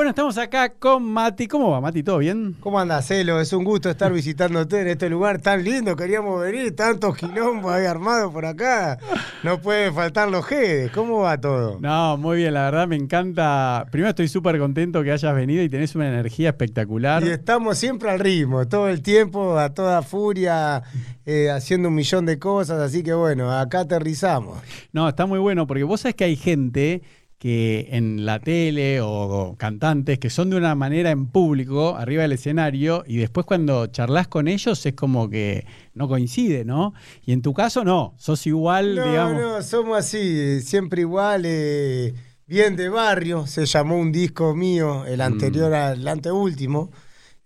Bueno, estamos acá con Mati. ¿Cómo va, Mati? ¿Todo bien? ¿Cómo andas, Celo? Es un gusto estar visitándote en este lugar tan lindo. Queríamos venir, tantos quilombos ahí armados por acá. No puede faltar los jedes. ¿Cómo va todo? No, muy bien, la verdad me encanta. Primero estoy súper contento que hayas venido y tenés una energía espectacular. Y estamos siempre al ritmo, todo el tiempo, a toda furia, eh, haciendo un millón de cosas. Así que bueno, acá aterrizamos. No, está muy bueno porque vos sabés que hay gente que en la tele o, cantantes que son de una manera en público, arriba del escenario, y después cuando charlas con ellos es como que no coincide, ¿no? Y en tu caso no, sos igual, no, digamos. No, somos así, siempre igual, eh, bien de barrio, se llamó un disco mío, el anterior mm. al anteúltimo.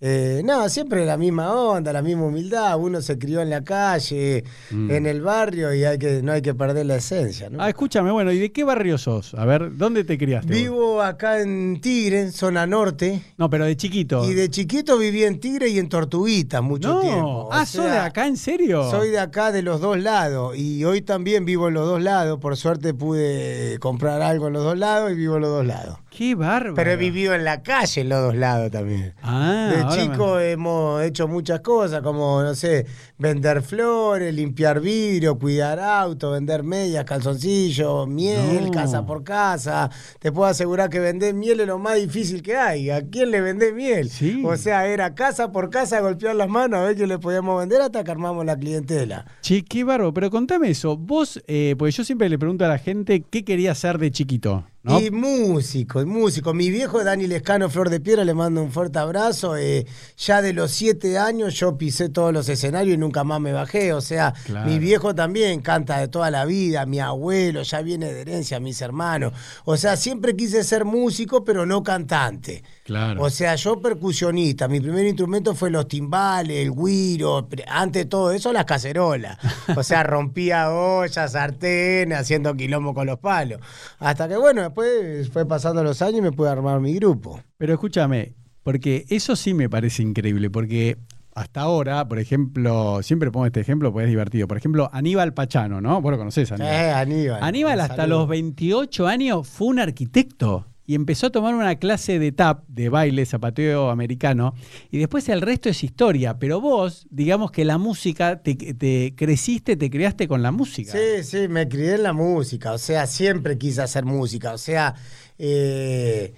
Eh, no, siempre la misma onda, la misma humildad. Uno se crió en la calle, mm. en el barrio y hay que, no hay que perder la esencia. ¿no? Ah, escúchame, bueno, ¿y de qué barrio sos? A ver, ¿dónde te criaste? Vivo acá en Tigre, zona norte. No, pero de chiquito. Y de chiquito viví en Tigre y en Tortuguita mucho tiempo. ah, ¿sos de acá en serio? Soy de acá de los dos lados y hoy también vivo en los dos lados. Por suerte pude comprar algo en los dos lados y vivo en los dos lados. Qué bárbaro. Pero he vivido en la calle en los dos lados también. Ah, de chico hemos hecho muchas cosas, como, no sé, vender flores, limpiar vidrio, cuidar auto, vender medias, calzoncillos, miel, casa por casa. Te puedo asegurar que vender miel es lo más difícil que hay. ¿A quién le vendés miel? O sea, era casa por casa golpear las manos a ver qué le podíamos vender hasta que armamos la clientela. Che, qué bárbaro. Pero contame eso. Vos, eh, porque yo siempre le pregunto a la gente qué quería hacer de chiquito. Y músico, y músico. Mi viejo Dani Lescano Flor de Piedra le mando un fuerte abrazo. Eh, ya de los siete años yo pisé todos los escenarios y nunca más me bajé. O sea, mi viejo también canta de toda la vida, mi abuelo ya viene de herencia, mis hermanos. O sea, siempre quise ser músico, pero no cantante. Claro. O sea, yo percusionista. Mi primer instrumento fue los timbales, el guiro, antes de todo eso las cacerolas. O sea, rompía ollas, sartenes, haciendo quilombo con los palos. Hasta que, bueno, después fue pasando los años y me pude armar mi grupo. Pero escúchame, porque eso sí me parece increíble, porque hasta ahora, por ejemplo, siempre pongo este ejemplo porque es divertido. Por ejemplo, Aníbal Pachano, ¿no? Vos lo conocés, Aníbal. Eh, Aníbal. Aníbal hasta los 28 años fue un arquitecto y empezó a tomar una clase de tap, de baile, zapateo americano, y después el resto es historia. Pero vos, digamos que la música, te, creciste, te criaste con la música. Sí, sí, me crié en la música, o sea, siempre quise hacer música, o sea, eh,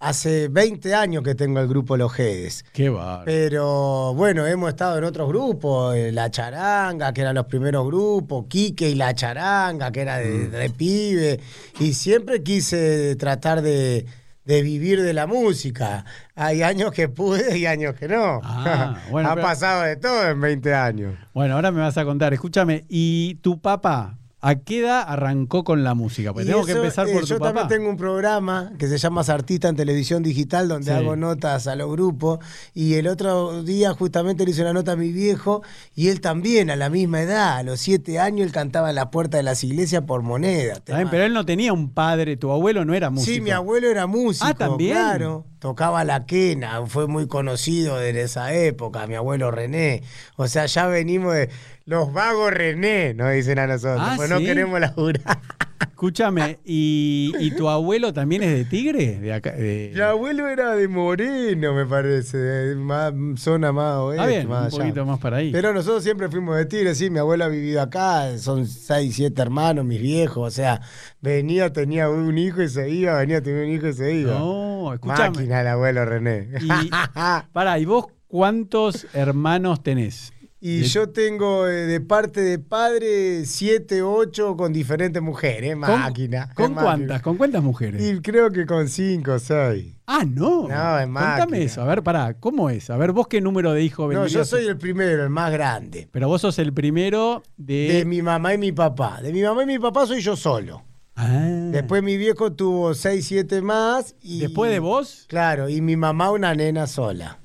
Hace 20 años que tengo el grupo Los Jedes. Qué va. Pero bueno, hemos estado en otros grupos, eh, La Charanga, que eran los primeros grupos, Quique y La Charanga, que era de, mm. pibe. Y siempre quise tratar de, vivir de la música. Hay años que pude y años que no. Ah, ha pasado de todo en 20 años. Bueno, ahora me vas a contar. Escúchame, ¿y tu papá ¿A qué edad arrancó con la música? Pues tengo que empezar por eh, Yo también tengo un programa que se llama Artista en Televisión Digital, donde hago notas a los grupos. Y el otro día justamente le hice una nota a mi viejo, y él también, a la misma edad, a los siete años, él cantaba en la puerta de las iglesias por moneda. pero él no tenía un padre, tu abuelo no era músico. Sí, mi abuelo era músico. Ah, también. Claro tocaba la quena, fue muy conocido desde esa época, mi abuelo René. O sea, ya venimos de los vagos René, nos dicen a nosotros, ah, pues no queremos laburar. Escúchame, ¿y, tu abuelo también es de Tigre? De acá, Mi abuelo era de Moreno, me parece, de más, zona más oeste. Ah, bien, un poquito más para ahí. Pero nosotros siempre fuimos de Tigre, sí, mi abuelo ha vivido acá, son seis, siete hermanos, mis viejos, o sea, venía, tenía un hijo y se iba, venía, tenía un hijo y se iba. No, escúchame. Máquina el abuelo René. Y, pará, ¿y vos cuántos hermanos tenés? Y yo tengo eh, de parte de padre siete, ocho con diferentes mujeres, máquina. ¿Con, cuántas? ¿Con cuántas mujeres? Y creo que con cinco o seis. Ah, no. No, es máquina. Cuéntame eso. A ver, pará, ¿cómo es? A ver, vos qué número de hijos No, yo soy el primero, el más grande. Pero vos sos el primero de. De mi mamá y mi papá. De mi mamá y mi papá soy yo solo. Ah. Después mi viejo tuvo seis, siete más. Y, ¿Después de vos? Claro, y mi mamá una nena sola.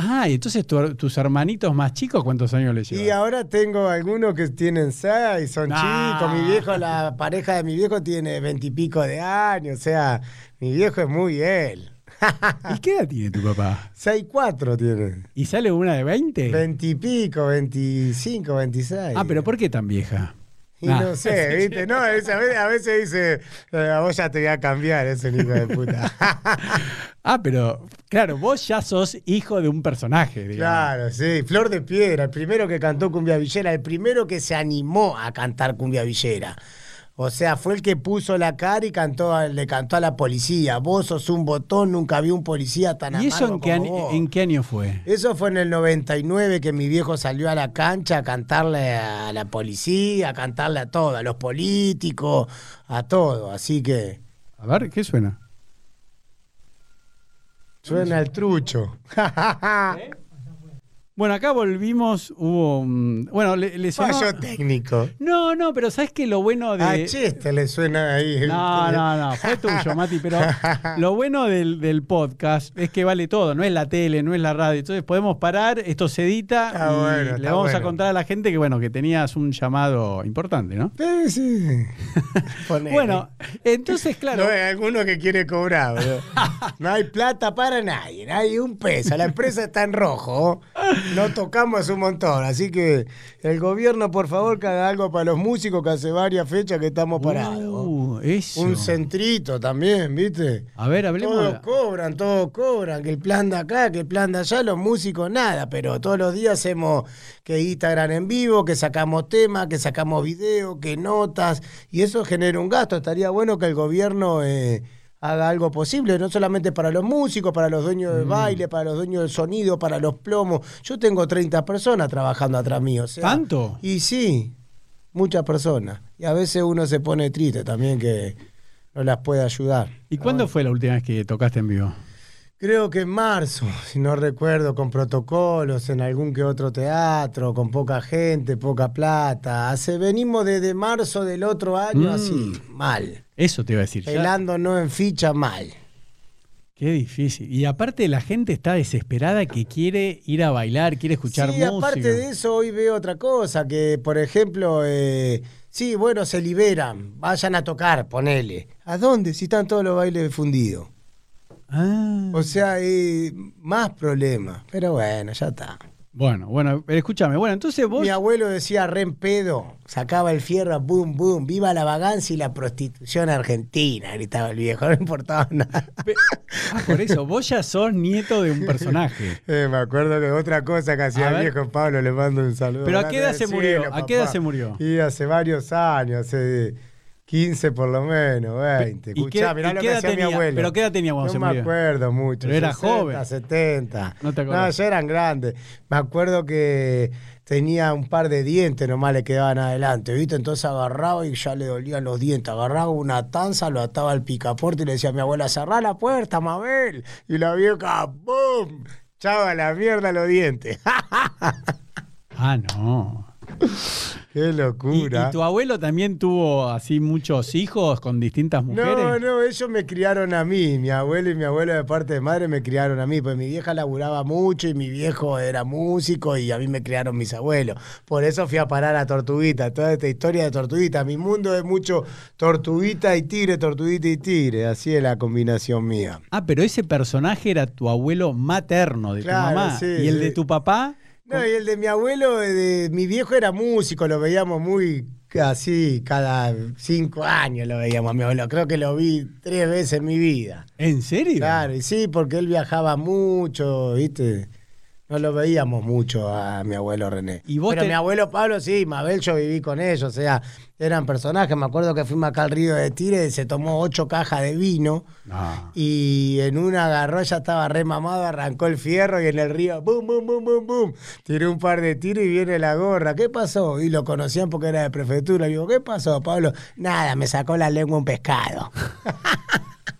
Ah, y entonces tus hermanitos más chicos, ¿cuántos años les llevan? Y ahora tengo algunos que tienen seis, son chicos. Mi viejo, la pareja de mi viejo tiene veintipico de años. O sea, mi viejo es muy él. ¿Y qué edad tiene tu papá? Seis, cuatro tiene. ¿Y sale una de veinte? Veintipico, veinticinco, veintiséis. Ah, pero ¿por qué tan vieja? Y no sé, ¿viste? No, a veces, dice, eh, a vos ya te voy a cambiar, ese hijo de puta. ah, pero claro, vos ya sos hijo de un personaje, digamos. Claro, sí. Flor de Piedra, el primero que cantó Cumbia Villera, el primero que se animó a cantar Cumbia Villera. O sea, fue el que puso la cara y cantó, le cantó a la policía. Vos sos un botón, nunca vi un policía tan ¿Y eso en qué, año, en qué año fue? Eso fue en el 99 que mi viejo salió a la cancha a cantarle a la policía, a cantarle a todo, a los políticos, a todo. Así que. A ver, ¿qué suena? Suena el trucho. ¿Eh? Bueno, acá volvimos, hubo Bueno, le, le Fallo técnico. No, no, pero ¿sabes qué? Lo bueno de... A chiste le suena ahí. No, no, no, fue tuyo, Mati, pero lo bueno del, podcast es que vale todo, no es la tele, no es la radio, entonces podemos parar, esto se edita y le vamos a contar a la gente que, bueno, que tenías un llamado importante, ¿no? Sí, sí. bueno, entonces, claro... No hay alguno que quiere cobrar, bro. No hay plata para nadie, no hay un peso, la empresa está en rojo no tocamos un montón. Así que el gobierno, por favor, que haga algo para los músicos, que hace varias fechas que estamos parados. Uh, un centrito también, ¿viste? A ver, hablemos. Todos cobran, todos cobran. Que el plan de acá, que el plan de allá, los músicos nada. Pero todos los días hacemos que Instagram en vivo, que sacamos temas, que sacamos videos, que notas. Y eso genera un gasto. Estaría bueno que el gobierno. Eh, haga algo posible, no solamente para los músicos, para los dueños del mm. baile, para los dueños del sonido, para los plomos. Yo tengo 30 personas trabajando atrás mío. ¿Tanto? Y sí, muchas personas. Y a veces uno se pone triste también que no las puede ayudar. ¿Y cuándo fue la última vez que tocaste en vivo? Creo que en marzo, si no recuerdo, con protocolos, en algún que otro teatro, con poca gente, poca plata. Hace, venimos desde marzo del otro año mm. así, mal. Eso te iba a decir. Pelando no en ficha mal. Qué difícil. Y aparte la gente está desesperada que quiere ir a bailar, quiere escuchar sí, música. aparte de eso hoy veo otra cosa, que por ejemplo, eh, sí, bueno, se liberan, vayan a tocar, ponele. ¿A dónde? Si están todos los bailes fundidos. Ah. O sea, hay más problemas. Pero bueno, ya está. Bueno, bueno, escúchame. Bueno, entonces vos. Mi abuelo decía re en pedo, sacaba el fierro, boom, boom, viva la vagancia y la prostitución argentina, gritaba el viejo, no importaba nada. Ah, por eso, vos ya sos nieto de un personaje. Eh, me acuerdo que otra cosa que hacía el viejo Pablo, le mando un saludo. Pero ¿a qué edad se murió? ¿A qué edad se murió? Y hace varios años, hace 15 por lo menos, 20. Escuchá, mirá lo que hacía mi abuelo. ¿Pero qué edad tenía cuando no me acuerdo mucho. Pero era joven. 70. No te acuerdas. No, ya eran grandes. Me acuerdo que tenía un par de dientes nomás le quedaban adelante, ¿viste? Entonces agarraba y ya le dolían los dientes. Agarraba una tanza, lo ataba al picaporte y le decía a mi abuela, cerrá la puerta, Mabel. Y la vieja, ¡pum! Chava la mierda los dientes. ah, no. Qué locura. ¿Y, tu abuelo también tuvo así muchos hijos con distintas mujeres? No, no, ellos me criaron a mí. Mi abuelo y mi abuelo de parte de madre me criaron a mí. Pues mi vieja laburaba mucho y mi viejo era músico y a mí me criaron mis abuelos. Por eso fui a parar a Tortuguita. Toda esta historia de Tortuguita. Mi mundo es mucho Tortuguita y Tigre, Tortuguita y Tigre. Así es la combinación mía. Ah, pero ese personaje era tu abuelo materno de tu mamá. ¿Y el de tu papá? No, y el de mi abuelo, de, mi viejo era músico, lo veíamos muy así, cada cinco años lo veíamos a mi abuelo. Creo que lo vi tres veces en mi vida. ¿En serio? Claro, y sí, porque él viajaba mucho, ¿viste? No lo veíamos mucho a mi abuelo René. Pero mi abuelo Pablo sí, Mabel yo viví con ellos, o sea, eran personajes. Me acuerdo que fuimos acá al río de Tire, y se tomó ocho cajas de vino ah. y en una agarró, ya estaba re mamado, arrancó el fierro y en el río, bum, bum, bum, bum, bum, tiró un par de tiros y viene la gorra. ¿Qué pasó? Y lo conocían porque era de prefectura. Y digo, ¿qué pasó, Pablo? Nada, me sacó la lengua un pescado.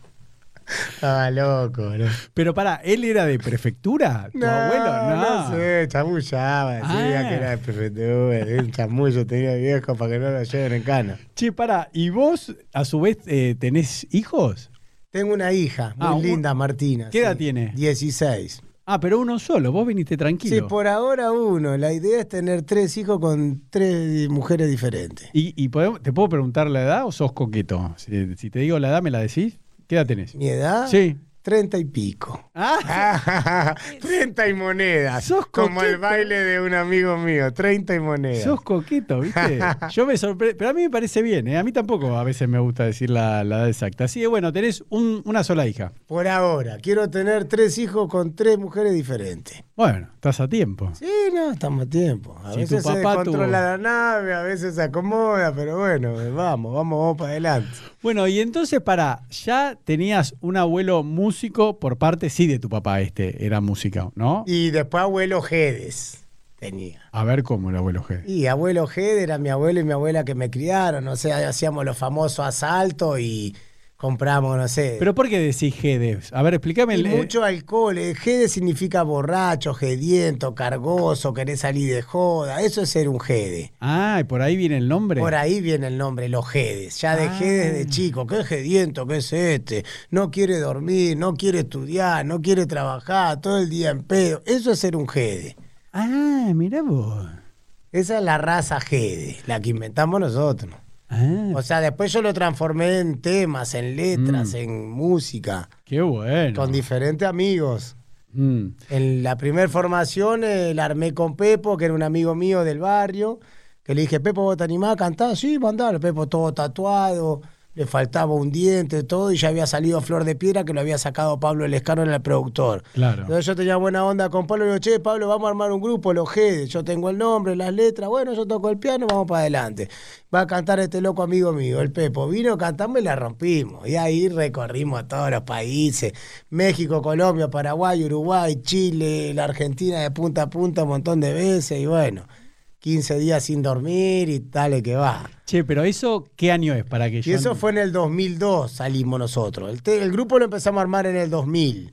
Estaba loco, ¿no? Pero para, ¿él era de prefectura? ¿Tu abuelo? No, no sé, chamullaba, decía que era de prefectura. El chamullo tenía viejo para que no lo lleven en cana. Che, para, ¿y vos a su vez eh, tenés hijos? Tengo una hija, muy ah, linda, Martina. ¿Qué edad tiene? 16. Ah, pero uno solo, vos viniste tranquilo. Sí, por ahora uno. La idea es tener tres hijos con tres mujeres diferentes. ¿Y, te puedo preguntar la edad o sos coqueto? si te digo la edad, ¿me la decís? ¿Qué edad tenés? ¿Mi edad? Sí. Treinta y pico. Ah. 30 y monedas. Sos como el baile de un amigo mío, 30 y monedas. Sos coqueto, ¿viste? Yo me sorprendo, pero a mí me parece bien, ¿eh? A mí tampoco a veces me gusta decir la, edad exacta. Así que bueno, tenés una sola hija. Por ahora, quiero tener tres hijos con tres mujeres diferentes. Bueno, estás a tiempo. Sí, no, estamos a tiempo. A veces se controla la nave, a veces se acomoda, pero bueno, vamos, vamos, vamos para adelante. Bueno, y entonces para, ya tenías un abuelo músico por parte, sí, de tu papá este, era música, ¿no? Y después abuelo Gedes tenía. A ver cómo el abuelo Gedes. Y abuelo Gedes era mi abuelo y mi abuela que me criaron, o sea, hacíamos los famosos asaltos y compramos, no sé. ¿Pero por qué decís Gedes? A ver, explícame. Y mucho alcohol. Eh, Gede significa borracho, gediento, cargoso, querer salir de joda. Eso es ser un Gede. Ah, ¿y por ahí viene el nombre? Por ahí viene el nombre, los Gedes. Ya desde ah. chico. ¿Qué gediento? ¿Qué es este? No quiere dormir, no quiere estudiar, no quiere trabajar, todo el día en pedo. Eso es ser un Gede. Ah, mira vos. Esa es la raza Gede, la que inventamos nosotros. Ah. O sea, después yo lo transformé en temas, en letras, mm. en música. Qué bueno. Con diferentes amigos. Mm. En la primera formación eh, la armé con Pepo, que era un amigo mío del barrio, que le dije, Pepo, ¿vos te animás a cantar? Sí, mandalo. Pepo todo tatuado, le faltaba un diente, todo, y ya había salido Flor de Piedra que lo había sacado Pablo Lescano en el productor. Claro. Entonces yo tenía buena onda con Pablo y digo, che, Pablo, vamos a armar un grupo, los G, yo tengo el nombre, las letras, bueno, yo toco el piano, vamos para adelante. Va a cantar este loco amigo mío, el Pepo. Vino, cantamos y la rompimos. Y ahí recorrimos a todos los países, México, Colombia, Paraguay, Uruguay, Chile, la Argentina de punta a punta un montón de veces, y bueno. 15 días sin dormir y tal que va. Che, pero eso, ¿qué año es para que yo... Y eso fue en el 2002, salimos nosotros. El, grupo lo empezamos a armar en el 2000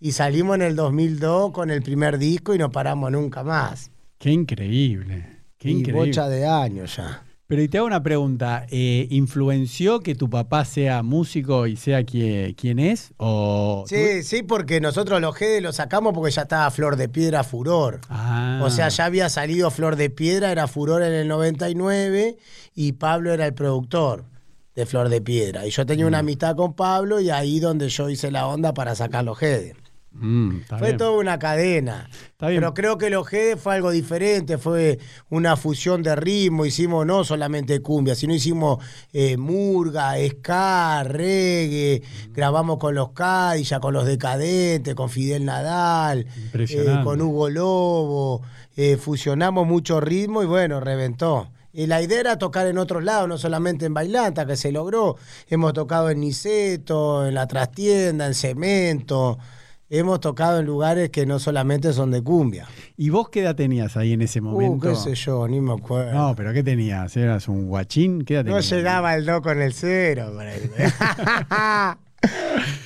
y salimos en el 2002 con el primer disco y no paramos nunca más. Qué increíble, qué y bocha de años ya. Pero y te hago una pregunta, eh, ¿influenció que tu papá sea músico y sea quien, es? O sí, sí, porque nosotros los GD los sacamos porque ya estaba Flor de Piedra Furor. Ah. O sea, ya había salido Flor de Piedra, era Furor en el 99 y Pablo era el productor de Flor de Piedra. Y yo tenía una mm. amistad con Pablo y ahí donde yo hice la onda para sacar los GD. Mm, fue toda una cadena. Pero creo que el Ojede fue algo diferente, fue una fusión de ritmo. Hicimos no solamente cumbia, sino hicimos eh, murga, ska, reggae. Grabamos con los Cadillac, con los Decadentes, con Fidel Nadal, eh, con Hugo Lobo. Eh, fusionamos mucho ritmo y bueno, reventó. Y la idea era tocar en otros lados, no solamente en Bailanta, que se logró. Hemos tocado en Niceto, en la trastienda, en Cemento hemos tocado en lugares que no solamente son de cumbia. ¿Y vos qué edad tenías ahí en ese uh, momento? Uh, qué sé yo, ni me acuerdo. No, pero ¿qué tenías? ¿Eras un guachín? ¿Qué edad No llegaba el do con el cero.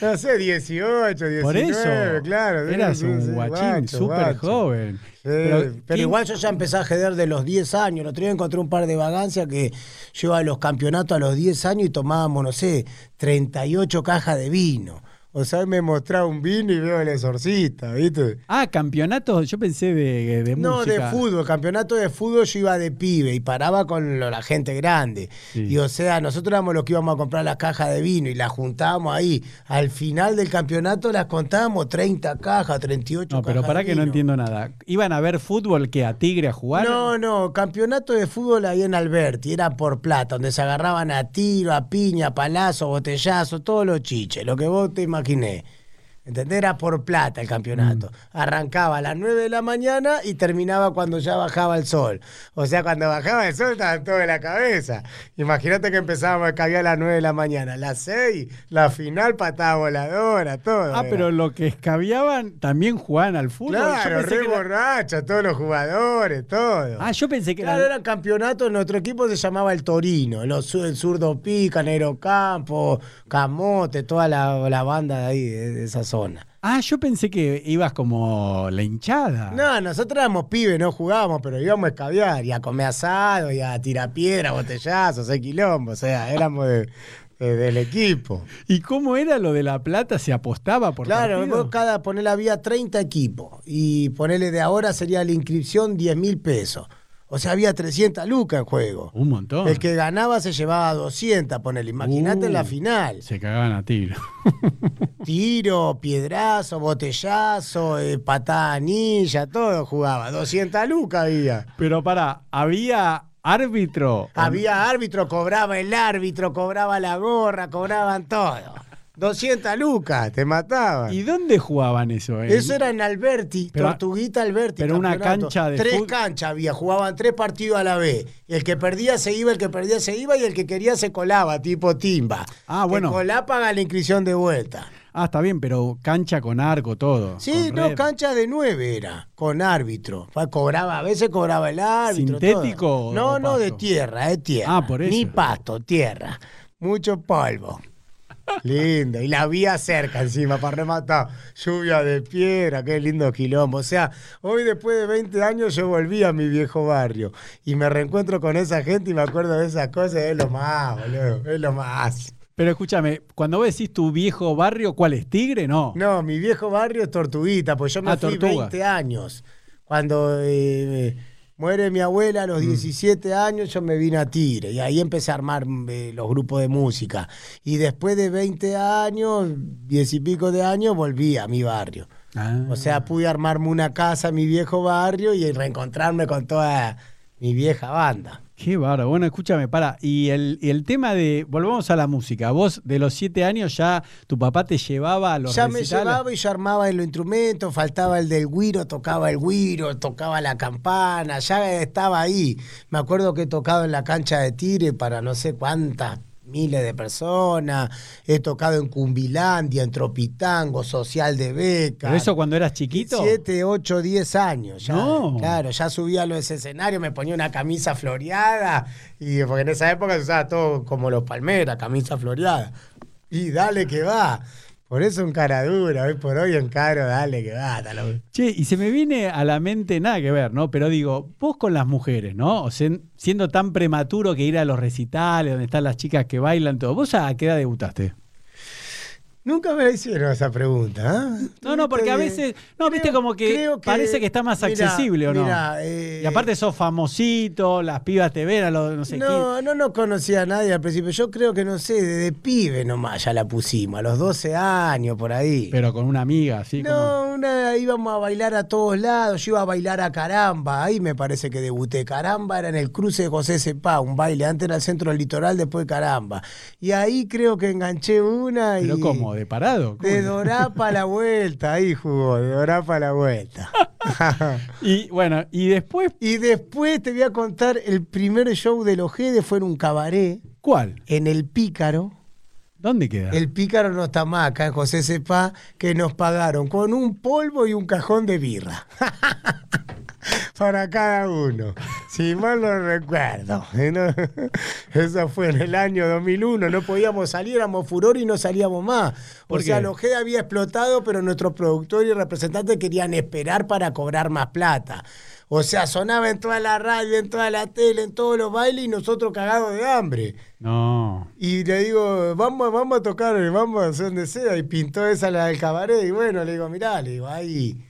no sé, 18, 19, Por eso, claro. Eras un guachín súper joven. pero, igual yo ya empecé a jeder de los 10 años. El otro día encontré un par de vagancias que yo a los campeonatos a los 10 años y tomábamos, no sé, 38 cajas de vino. O sea, me mostraba un vino y veo el exorcista, ¿viste? Ah, campeonatos, yo pensé de, de no, música. No, de fútbol, campeonato de fútbol yo iba de pibe y paraba con la gente grande. Y o sea, nosotros éramos los que íbamos a comprar las cajas de vino y las juntábamos ahí. Al final del campeonato las contábamos 30 cajas, 38 no, pero para que no entiendo nada. ¿Iban a ver fútbol que a Tigre a jugar? No, no, campeonato de fútbol ahí en Alberti, era por plata, donde se agarraban a tiro, a piña, a palazo, botellazo, todos los chiches, lo que vos te máquina ¿Entendés? Era por plata el campeonato. Mm. Arrancaba a las 9 de la mañana y terminaba cuando ya bajaba el sol. O sea, cuando bajaba el sol estaba todo en la cabeza. Imagínate que empezábamos a caer a las 9 de la mañana. A las 6, la final, patada voladora, todo. Ah, pero lo que escabiaban también jugaban al fútbol. Claro, re borracha, todos los jugadores, todo. Ah, yo pensé que claro, eran campeonatos. Nuestro equipo se llamaba el Torino. el zurdo Pica, Nero Campo, Camote, toda la, banda de ahí, de esas zona. Ah, yo pensé que ibas como la hinchada. No, nosotros éramos pibes, no jugábamos, pero íbamos a escabiar y a comer asado y a tirar piedra, botellazos, hay quilombo. O sea, éramos del equipo. ¿Y cómo era lo de la plata? ¿Se apostaba por Claro, vos cada ponerle había 30 equipos y ponerle de ahora sería la inscripción 10 mil pesos. O sea, había 300 lucas en juego. Un montón. El que ganaba se llevaba 200, ponele. Imagínate en la Uh, final. Se cagaban a tiro. Tiro, piedrazo, botellazo, eh, patada anilla, todo jugaba. 200 lucas había. Pero para, había árbitro. Había árbitro, cobraba el árbitro, cobraba la gorra, cobraban todo. 200 lucas, te mataban. ¿Y dónde jugaban eso? eh? Eso era en Alberti, Pero- Tortuguita Alberti. pero una cancha de Tres canchas había, jugaban tres partidos a la vez. El que perdía se iba, el que perdía se iba y el que quería se colaba, tipo timba. Ah, bueno. Colá paga la inscripción de vuelta. Ah, está bien, pero cancha con arco, todo. Sí, no, red. cancha de nueve era, con árbitro. Cobraba, a veces cobraba el árbitro. ¿Sintético todo. No, o no, de tierra, de tierra. Ah, por eso. Ni pasto, tierra. Mucho polvo. Lindo. Y la vía cerca encima para rematar. Lluvia de piedra, qué lindo quilombo. O sea, hoy después de 20 años yo volví a mi viejo barrio y me reencuentro con esa gente y me acuerdo de esas cosas. Es lo más, boludo. Es lo más. Pero escúchame, cuando vos decís tu viejo barrio, ¿cuál es? ¿Tigre? No. No, mi viejo barrio es Tortuguita, pues yo me Ah, fui Tortuga. 20 años. Cuando eh, muere mi abuela a Mm. los 17 años, yo me vine a Tigre y ahí empecé a armar eh, los grupos de música. Y después de 20 años, 10 y pico de años, volví a mi barrio. Ah. O sea, pude armarme una casa en mi viejo barrio y reencontrarme con toda mi vieja banda. Qué bárbaro. Bueno, escúchame, para. Y el, el tema de. Volvamos a la música. Vos, de los siete años, ya tu papá te llevaba a los ya me llevaba y yo armaba los instrumentos, faltaba el del guiro, tocaba el guiro, tocaba la campana, ya estaba ahí. Me acuerdo que he tocado en la cancha de Tire para no sé cuántas miles de personas, he tocado en Cumbilandia, en Tropitango, Social de Beca. ¿Pero eso cuando eras chiquito? Siete, ocho, diez años. Ya, No. Claro, ya subía a los escenarios, me ponía una camisa floreada, y porque en esa época se usaba todo como los palmeras, camisa floreada. Y dale que va. Por eso un cara dura, hoy por hoy encaro, dale que va. hasta lo- Che, y se me viene a la mente nada que ver, ¿no? Pero digo, vos con las mujeres, ¿no? O sea, siendo tan prematuro que ir a los recitales, donde están las chicas que bailan, todo. ¿Vos a qué edad debutaste? Nunca me la hicieron esa pregunta. ¿ah? No, no, porque a veces, no, viste como que, parece que está más Mirá, accesible, ¿o no? mirá, eh, y aparte sos famosito, las pibas te ven a los no sé qué. No, no conocía a nadie al principio. Yo creo que, no sé, desde pibe nomás ya la pusimos, a los 12 años, por ahí. Pero con una amiga, así como. no, una, íbamos a bailar a todos lados. Yo iba a bailar a Caramba. Ahí me parece que debuté. Caramba era en el cruce de José Cepá, un baile. Antes era el centro del litoral, después Caramba. Y ahí creo que enganché una. ¿Pero y cómo? ¿De parado? ¿Cómo? De Dorá para la vuelta. Ahí jugó, de Dorá para la vuelta. Y bueno, y después, y después te voy a contar: el primer show de los Gedes fue en un cabaret, ¿cuál? en el Pícaro. ¿Dónde queda? El pícaro no está más acá en José Cepá, que nos pagaron con un polvo y un cajón de birra. Para cada uno. Si mal no recuerdo. ¿no? Eso fue en el año 2001. No podíamos salir, éramos furor y no salíamos más. O ¿Por sea, los G había explotado, pero nuestros productores y representantes querían esperar para cobrar más plata. O sea, sonaba en toda la radio, en toda la tele, en todos los bailes y nosotros cagados de hambre. No. Y le digo, vamos, vamos a tocar, vamos a hacer donde sea. Y pintó esa la del cabaret. Y bueno, le digo, mirá, le digo, ahí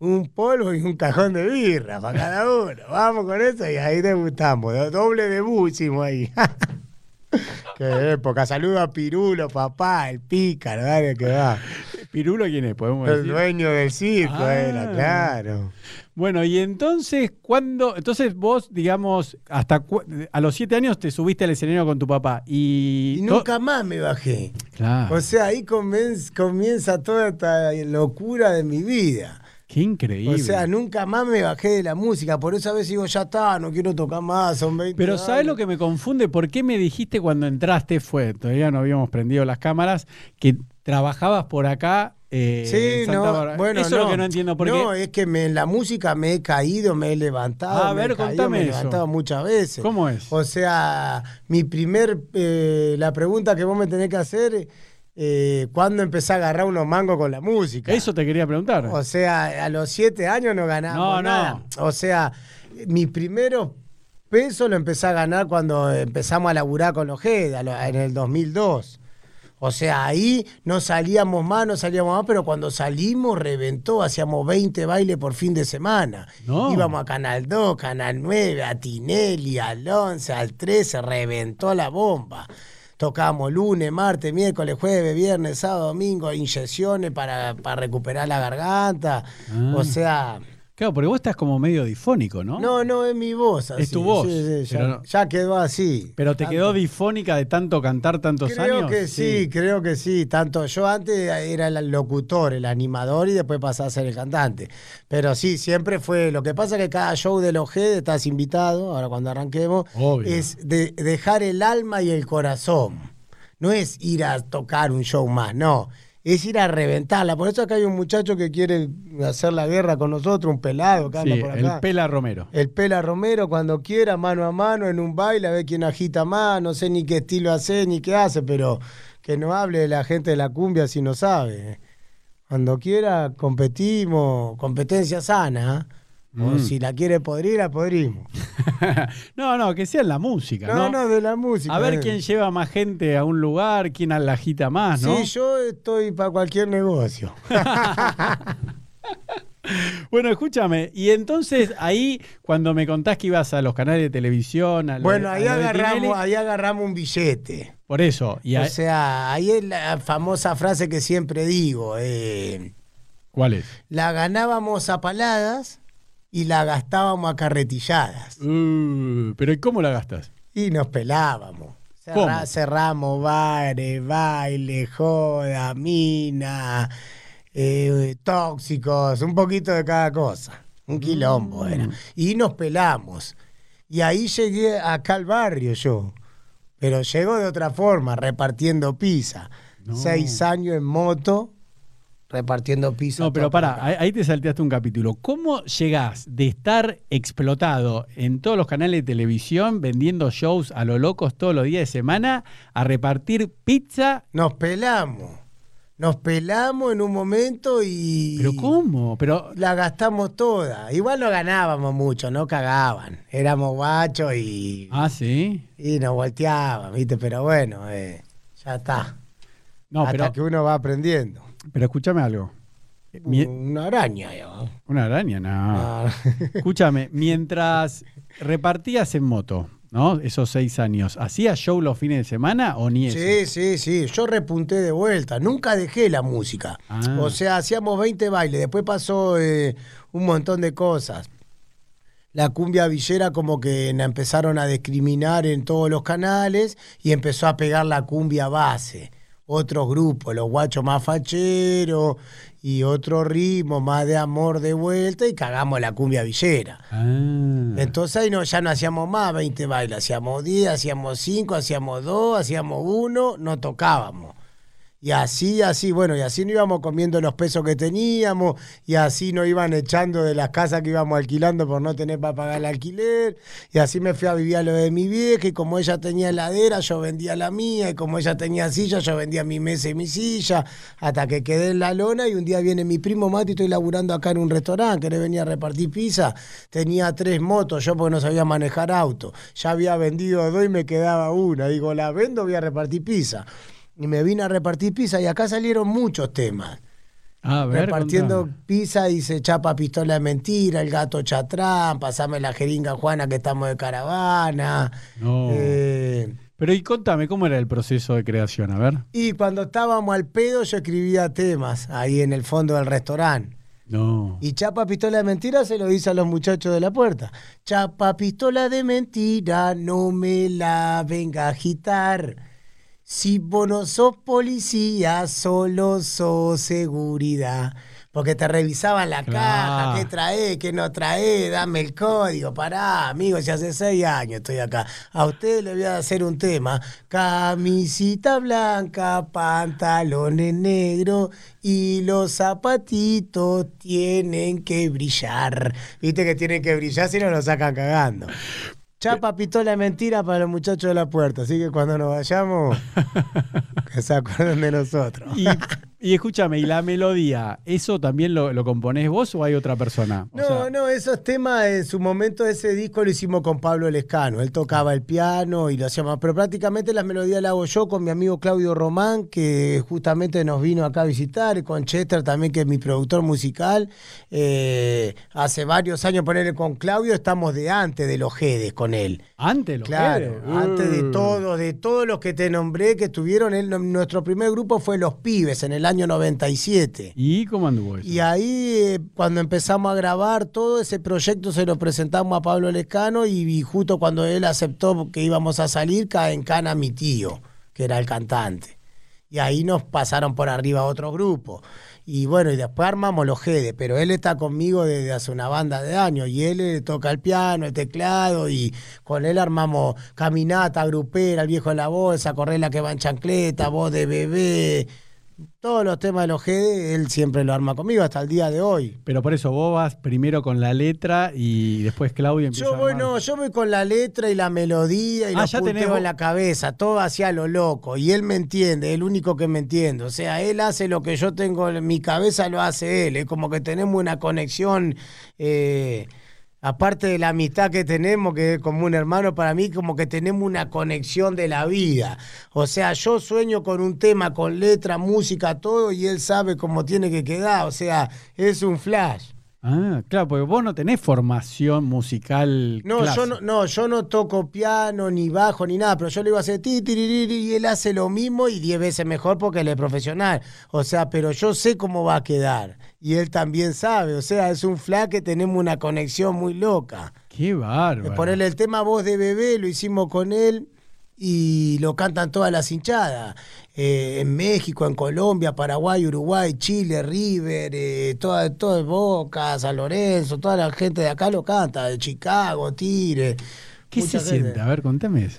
un polvo y un cajón de birra para cada uno. Vamos con eso y ahí debutamos. Do- Doble debut hicimos ahí. Qué época. Saludo a Pirulo, papá, el pícaro, dale que va. ¿Pirulo quién es? Podemos El decir. dueño del circo Ah. era, claro. Bueno, y entonces, ¿cuándo? Entonces vos, digamos, hasta a los siete años te subiste al escenario con tu papá y... Nunca más me bajé. Claro. O sea, ahí comienza, comienza toda esta locura de mi vida. Qué increíble. O sea, nunca más me bajé de la música. Por eso a veces digo, ya está, no quiero tocar más, son 20 Pero años. ¿sabes lo que me confunde? ¿Por qué me dijiste cuando entraste, fue, todavía no habíamos prendido las cámaras, que trabajabas por acá? Eh, Sí, no, Bárbara? bueno, Eso es lo que no entiendo. ¿Por no, qué? es que me- en la música me he caído, me he levantado. Ah, a me he ver, caído, contame me he eso. levantado muchas veces. ¿Cómo es? O sea, mi primer, eh, la pregunta que vos me tenés que hacer, eh, ¿cuándo empecé a agarrar unos mangos con la música? Eso te quería preguntar. O sea, a los siete años no ganaba No, no. nada. O sea, mis primeros pesos lo empecé a ganar cuando empezamos a laburar con los GED, a lo- en el 2002. O sea, ahí no salíamos más, no salíamos más, pero cuando salimos reventó, hacíamos 20 bailes por fin de semana. Íbamos a Canal 2, Canal 9, a Tinelli, al 11, al 13, reventó la bomba. Tocábamos lunes, martes, miércoles, jueves, viernes, sábado, domingo, inyecciones para, para recuperar la garganta. O ah. sea, Claro, porque vos estás como medio difónico, ¿no? No, no, es mi voz. Es tu voz. ya, quedó así. Pero te quedó difónica de tanto cantar tantos años. Creo que sí, creo que sí. Tanto yo antes era el locutor, el animador y después pasé a ser el cantante. Pero sí, siempre fue. Lo que pasa es que cada show de los G estás invitado, ahora cuando arranquemos, es de dejar el alma y el corazón. No es ir a tocar un show más, no es ir a reventarla. Por eso acá hay un muchacho que quiere hacer la guerra con nosotros, un pelado que anda por acá. El Pela Romero. El Pela Romero, cuando quiera, mano a mano, en un baile, a ver quién agita más, no sé ni qué estilo hace ni qué hace, pero que no hable de la gente de la cumbia si no sabe. Cuando quiera, competimos, competencia sana. ¿eh? O mm. si la quiere podrir, la podrimos. no, no, que sea en la música. No, no, de la música. A ver eh. quién lleva más gente a un lugar, quién la agita más, ¿no? Sí, yo estoy para cualquier negocio. Bueno, escúchame, y entonces ahí, cuando me contás que ibas a los canales de televisión, bueno, ahí agarramos, ahí agarramos un billete. Por eso. o sea, ahí es la famosa frase que siempre digo. Eh, ¿Cuál es? La ganábamos a paladas y la gastábamos a carretilladas. Uh, ¿Pero y cómo la gastas? Y nos pelábamos. cerramos bares, baile, joda, mina, eh, tóxicos, un poquito de cada cosa. Un quilombo mm. era. Y nos pelamos. Y ahí llegué acá al barrio yo. Pero llego de otra forma, repartiendo pizza. Seis años en moto repartiendo pisos. No, pero para, ahí te salteaste un capítulo. ¿Cómo llegás de estar explotado en todos los canales de televisión, vendiendo shows a lo locos todos los días de semana, a repartir pizza? Nos pelamos. Nos pelamos en un momento y. ¿Pero cómo? Pero... La gastamos toda. Igual no ganábamos mucho, no cagaban. Éramos guachos y. Ah, sí. Y nos volteaban, ¿viste? Pero bueno, eh, ya está. No, Hasta que uno va aprendiendo. Pero escúchame algo. Una araña, Una araña, no. Ah. Escúchame, mientras repartías en moto, ¿no? Esos seis años, ¿hacías show los fines de semana o ni eso? Sí, sí, sí. Yo repunté de vuelta. Nunca dejé la música. Ah. O sea, hacíamos 20 bailes. Después pasó eh, un montón de cosas. La cumbia villera como que empezaron a discriminar en todos los canales y empezó a pegar la cumbia base otros grupos, los guachos más facheros y otro ritmo más de amor de vuelta y cagamos la cumbia villera. Ah. Entonces ahí no, ya no hacíamos más 20 bailes, hacíamos 10, hacíamos 5, hacíamos 2, hacíamos 1, no tocábamos. Y así, así, bueno, y así no íbamos comiendo los pesos que teníamos, y así nos iban echando de las casas que íbamos alquilando por no tener para pagar el alquiler, y así me fui a vivir a lo de mi vieja, y como ella tenía heladera, yo vendía la mía, y como ella tenía silla, yo vendía mi mesa y mi silla, hasta que quedé en la lona, y un día viene mi primo Mati, estoy laburando acá en un restaurante, que le venía a repartir pizza, tenía tres motos, yo porque no sabía manejar auto, ya había vendido dos y me quedaba una, digo, la vendo, voy a repartir pizza y me vine a repartir pizza y acá salieron muchos temas. A ver, Repartiendo pizza y se chapa pistola de mentira, el gato chatrán, pasame la jeringa Juana que estamos de caravana. No. Eh, Pero y contame, ¿cómo era el proceso de creación? A ver. Y cuando estábamos al pedo yo escribía temas ahí en el fondo del restaurante. No. Y chapa pistola de mentira se lo dice a los muchachos de la puerta. Chapa pistola de mentira, no me la venga a agitar. Si vos no sos policía, solo sos seguridad. Porque te revisaban la caja, qué trae, qué no trae, dame el código, pará, amigo, si hace seis años estoy acá. A usted le voy a hacer un tema. Camisita blanca, pantalones negros y los zapatitos tienen que brillar. Viste que tienen que brillar si no lo sacan cagando. Chapa, pistola, mentira para los muchachos de la puerta. Así que cuando nos vayamos, que se acuerden de nosotros. Y escúchame, ¿y la melodía? ¿Eso también lo, lo componés vos o hay otra persona? no, no, esos temas en su momento ese disco lo hicimos con Pablo Lescano. Él tocaba el piano y lo hacíamos. Pero prácticamente las melodías las hago yo con mi amigo Claudio Román, que justamente nos vino acá a visitar, y con Chester también, que es mi productor musical. Eh, hace varios años, ponerle con Claudio, estamos de antes de los Gedes con él. ¿Antes los Claro, antes de mm. todo, de todos los que te nombré que estuvieron, nuestro primer grupo fue Los Pibes en el año 97. ¿Y cómo anduvo eso? Y ahí, eh, cuando empezamos a grabar, todo ese proyecto se lo presentamos a Pablo Lescano y, justo cuando él aceptó que íbamos a salir, cae en cana mi tío, que era el cantante. Y ahí nos pasaron por arriba otro grupo. Y bueno, y después armamos los GEDE, pero él está conmigo desde hace una banda de años y él toca el piano, el teclado y con él armamos caminata, grupera, el viejo de la voz, esa correla que va en chancleta, voz de bebé, todos los temas de los GD, él siempre lo arma conmigo hasta el día de hoy. Pero por eso vos vas primero con la letra y después Claudio empieza Yo voy, no, yo voy con la letra y la melodía y ah, lo puteo en la cabeza, todo hacia lo loco. Y él me entiende, el único que me entiende. O sea, él hace lo que yo tengo en mi cabeza, lo hace él. Es como que tenemos una conexión. Eh, aparte de la amistad que tenemos, que es como un hermano para mí, como que tenemos una conexión de la vida. O sea, yo sueño con un tema, con letra, música, todo, y él sabe cómo tiene que quedar. O sea, es un flash. Ah, claro, porque vos no tenés formación musical. No, yo no, no, yo no toco piano, ni bajo, ni nada, pero yo le iba a hacer ti, y él hace lo mismo y diez veces mejor porque él es profesional. O sea, pero yo sé cómo va a quedar. Y él también sabe. O sea, es un flash que tenemos una conexión muy loca. Qué bárbaro. Ponerle el tema Voz de Bebé, lo hicimos con él y lo cantan todas las hinchadas. Eh, en México, en Colombia, Paraguay, Uruguay, Chile, River, eh, toda, todo Boca, San Lorenzo, toda la gente de acá lo canta, de Chicago, Tire. ¿Qué se siente? A ver, contame eso.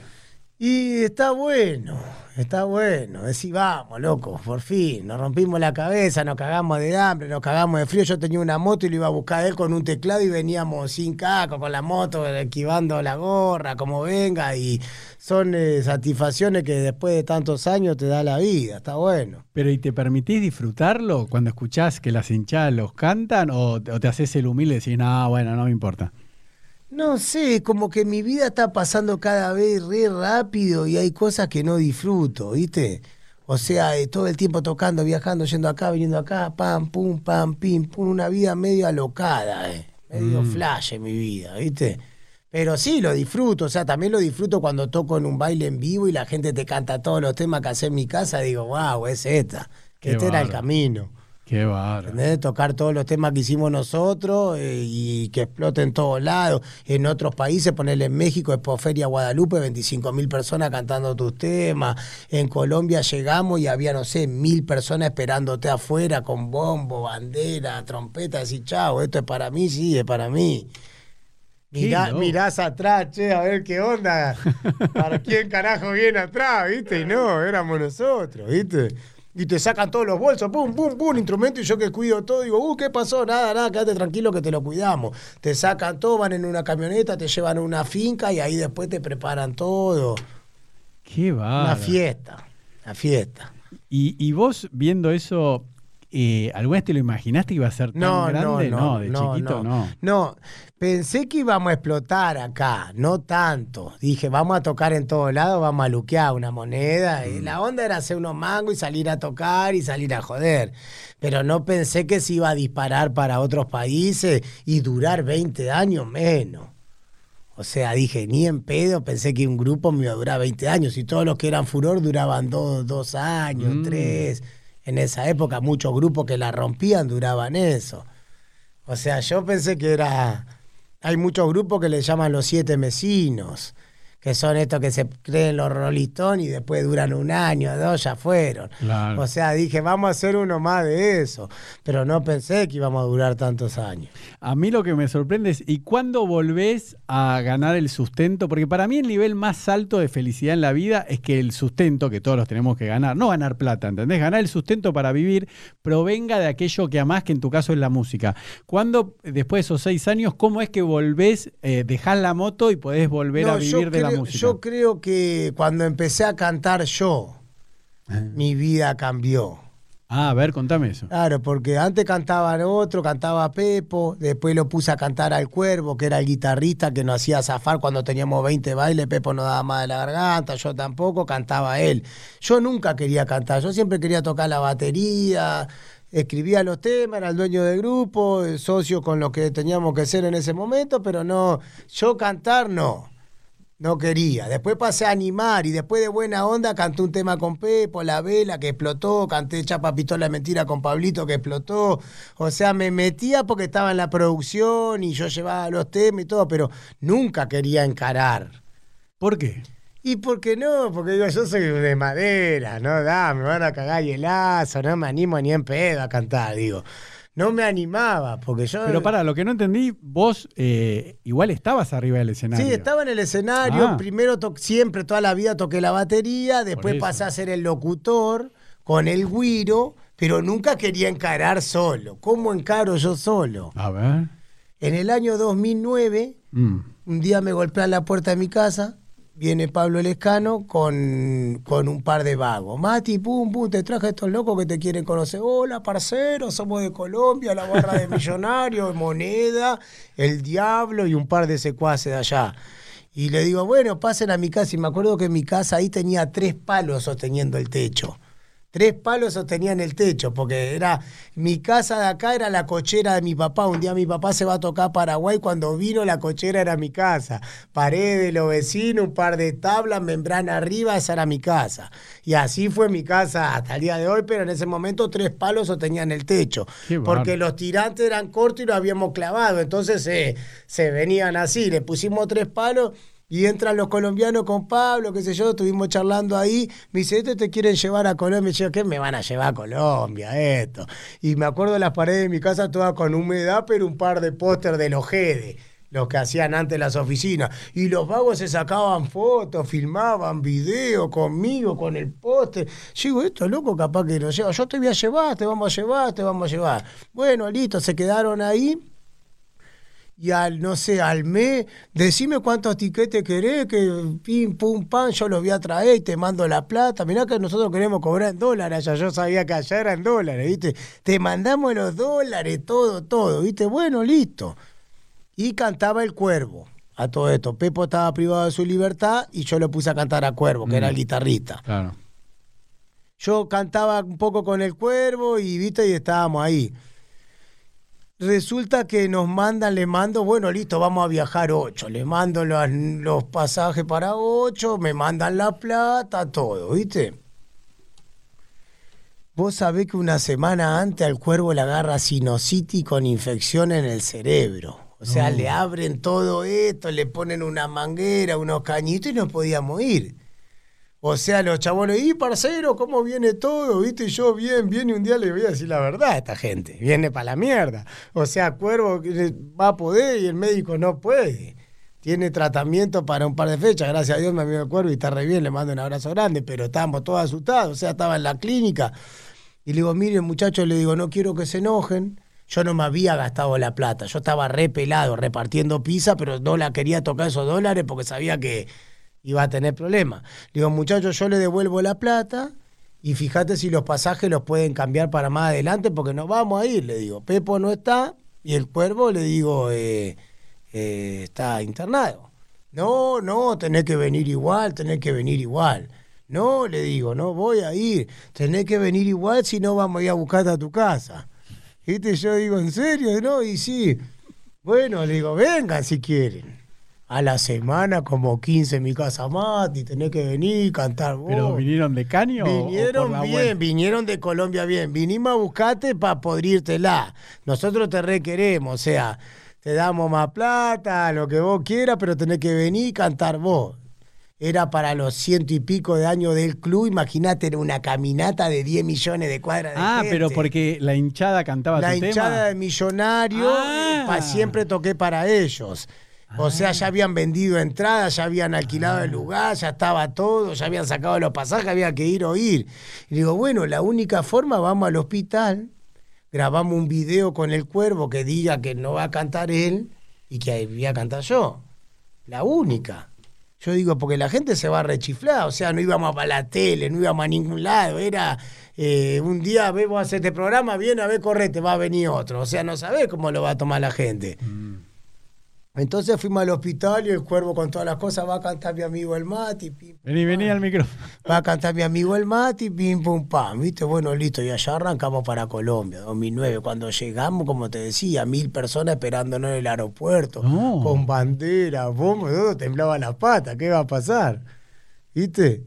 Y está bueno, está bueno. Decir, vamos, loco, por fin. Nos rompimos la cabeza, nos cagamos de hambre, nos cagamos de frío. Yo tenía una moto y lo iba a buscar él con un teclado y veníamos sin caco, con la moto, esquivando la gorra, como venga. Y son eh, satisfacciones que después de tantos años te da la vida. Está bueno. Pero ¿y te permitís disfrutarlo cuando escuchás que las hinchadas los cantan o, te haces el humilde y decís, no, bueno, no me importa? No sé, como que mi vida está pasando cada vez re rápido y hay cosas que no disfruto, ¿viste? O sea, eh, todo el tiempo tocando, viajando, yendo acá, viniendo acá, pam, pum, pam, pim, pum, una vida medio alocada, eh. medio mm. flash en mi vida, ¿viste? Pero sí, lo disfruto, o sea, también lo disfruto cuando toco en un baile en vivo y la gente te canta todos los temas que hace en mi casa, digo, wow, es esta, que este era el camino. Qué barro. Tocar todos los temas que hicimos nosotros eh, y que exploten en todos lados. En otros países, ponerle en México, Expoferia Guadalupe, 25 mil personas cantando tus temas. En Colombia llegamos y había, no sé, mil personas esperándote afuera con bombo, bandera, trompeta. y chao, esto es para mí, sí, es para mí. Mirá, mirás atrás, che, a ver qué onda. ¿Para quién carajo viene atrás, viste? Y no, éramos nosotros, viste y te sacan todos los bolsos, pum, pum, pum, instrumento, y yo que cuido todo, digo, uh, ¿qué pasó? Nada, nada, quédate tranquilo que te lo cuidamos. Te sacan todo, van en una camioneta, te llevan a una finca y ahí después te preparan todo. Qué va. Una fiesta, una fiesta. Y, y vos viendo eso, eh, ¿Alguna vez te lo imaginaste que iba a ser tan grande? No, no, de chiquito no. No, pensé que íbamos a explotar acá, no tanto. Dije, vamos a tocar en todos lados, vamos a luquear una moneda. Y mm. la onda era hacer unos mangos y salir a tocar y salir a joder. Pero no pensé que se iba a disparar para otros países y durar 20 años menos. O sea, dije, ni en pedo, pensé que un grupo me iba a durar 20 años y todos los que eran furor duraban dos, años, mm. En esa época muchos grupos que la rompían duraban eso. O sea, yo pensé que era... Hay muchos grupos que le llaman los siete mesinos que son estos que se creen los rolistón y después duran un año, dos, ya fueron. O sea, dije, vamos a hacer uno más de eso, pero no pensé que íbamos a durar tantos años. A mí lo que me sorprende es, ¿y cuándo volvés a ganar el sustento? Porque para mí el nivel más alto de felicidad en la vida es que el sustento, que todos los tenemos que ganar, no ganar plata, ¿entendés? Ganar el sustento para vivir provenga de aquello que amás, que en tu caso es la música. ¿Cuándo, después de esos seis años, cómo es que volvés, eh, dejás la moto y podés volver a vivir de la yo creo que cuando empecé a cantar yo, ah. mi vida cambió. Ah, a ver, contame eso. Claro, porque antes cantaban otro, cantaba Pepo, después lo puse a cantar al Cuervo, que era el guitarrista que nos hacía zafar cuando teníamos 20 bailes, Pepo no daba más de la garganta, yo tampoco, cantaba él. Yo nunca quería cantar, yo siempre quería tocar la batería, escribía los temas, era el dueño del grupo, el socio con lo que teníamos que ser en ese momento, pero no, yo cantar no. No quería. Después pasé a animar y después de buena onda canté un tema con Pepo, La Vela, que explotó, canté Chapa Pistola de Mentira con Pablito, que explotó. O sea, me metía porque estaba en la producción y yo llevaba los temas y todo, pero nunca quería encarar. ¿Por qué? Y por qué no, porque digo, yo soy de madera, no da, me van a cagar hielazo, no me animo ni en pedo a cantar, digo no me animaba, porque yo... Pero para, lo que no entendí, vos eh, igual estabas arriba del escenario. Sí, estaba en el escenario, ah. primero siempre, toda la vida toqué la batería, después pasé a ser el locutor con el guiro, pero nunca quería encarar solo. ¿Cómo encaro yo solo? A ver. En el año 2009, mm. un día me golpean la puerta de mi casa viene Pablo Lescano con, con un par de vagos. Mati, pum, pum, te traje a estos locos que te quieren conocer. Hola, parcero, somos de Colombia, la barra de millonarios, moneda, el diablo y un par de secuaces de allá. Y le digo, bueno, pasen a mi casa. Y me acuerdo que mi casa ahí tenía tres palos sosteniendo el techo. Tres palos sostenían el techo, porque era mi casa de acá era la cochera de mi papá. Un día mi papá se va a tocar a Paraguay, cuando vino la cochera era mi casa. Pared de los vecinos, un par de tablas, membrana arriba, esa era mi casa. Y así fue mi casa hasta el día de hoy, pero en ese momento tres palos sostenían el techo. Porque los tirantes eran cortos y los habíamos clavado. Entonces eh, se venían así, le pusimos tres palos y entran los colombianos con Pablo, qué sé yo, estuvimos charlando ahí. Me dice, ¿esto te quieren llevar a Colombia? Y yo, ¿qué me van a llevar a Colombia esto? Y me acuerdo de las paredes de mi casa todas con humedad, pero un par de póster de los GEDE los que hacían antes las oficinas. Y los vagos se sacaban fotos, filmaban videos conmigo, con el póster. Yo digo, esto loco capaz que lo lleva. Yo te voy a llevar, te vamos a llevar, te vamos a llevar. Bueno, listo, se quedaron ahí y al, no sé, al mes, decime cuántos tiquetes querés, que pim, pum, pam, yo los voy a traer y te mando la plata. Mirá que nosotros queremos cobrar en dólares allá, yo sabía que allá era en dólares, ¿viste? Te mandamos los dólares, todo, todo, ¿viste? Bueno, listo. Y cantaba el cuervo a todo esto. Pepo estaba privado de su libertad y yo le puse a cantar a Cuervo, que era el mm. guitarrista. Claro. Yo cantaba un poco con el cuervo y, ¿viste? Y estábamos ahí resulta que nos mandan, le mando, bueno, listo, vamos a viajar ocho. Le mando los, pasajes para ocho, me mandan la plata, todo, ¿viste? Vos sabés que una semana antes al cuervo le agarra sinusitis con infección en el cerebro. O sea, le abren todo esto, le ponen una manguera, unos cañitos y no podíamos ir. O sea, los chabones, y parcero, ¿cómo viene todo? ¿Viste? yo, bien, y un día le voy a decir la verdad a esta gente. Viene para la mierda. O sea, Cuervo va a poder y el médico no puede. Tiene tratamiento para un par de fechas. Gracias a Dios, mi amigo Cuervo, y está re bien, le mando un abrazo grande, pero estábamos todos asustados. O sea, estaba en la clínica. Y le digo, miren, muchachos, le digo, no quiero que se enojen. Yo no me había gastado la plata. Yo estaba re pelado repartiendo pizza, pero no la quería tocar esos dólares porque sabía que iba a tener problemas. Le digo, muchachos, yo le devuelvo la plata y fíjate si los pasajes los pueden cambiar para más adelante porque nos vamos a ir, le digo. Pepo no está y el cuervo, le digo, eh, eh, está internado. No, no, tenés que venir igual, tenés que venir igual. No, le digo, no voy a ir. Tenés que venir igual si no vamos a ir a buscarte a tu casa. ¿Viste? Yo digo, ¿en serio? No, y sí. Bueno, le digo, vengan si quieren a la semana como 15 en mi casa más y tenés que venir, cantar vos. ¿Pero vinieron de Caño? Vinieron bien, vinieron de Colombia bien. Vinimos a buscarte para podrírtela. Nosotros te requeremos, o sea, te damos más plata, lo que vos quieras, pero tenés que venir y cantar vos. Era para los ciento y pico de años del club, imagínate, una caminata de 10 millones de cuadras de Ah, pero porque la hinchada cantaba La hinchada de millonario, ah. siempre toqué para ellos. O sea, ya habían vendido entradas, ya habían alquilado el lugar, ya estaba todo, ya habían sacado los pasajes, había que ir o ir. Y digo, bueno, la única forma, vamos al hospital, grabamos un video con el cuervo que diga que no va a cantar él y que voy a cantar yo. La única. Yo digo, porque la gente se va a rechiflar, o sea, no íbamos para la tele, no íbamos a ningún lado, era eh, un día vemos hacer este programa, viene a ver, correte, va a venir otro, o sea, no sabés cómo lo va a tomar la gente. Mm. Entonces fuimos al hospital y el cuervo con todas las cosas va a cantar mi amigo el Mati. vení, vení al micrófono. Va a cantar mi amigo el Mati, pim, pum, pam. ¿Viste? Bueno, listo. Y allá arrancamos para Colombia, 2009. Cuando llegamos, como te decía, mil personas esperándonos en el aeropuerto. Con bandera, bombos, todo temblaba las patas. ¿Qué va a pasar? ¿Viste?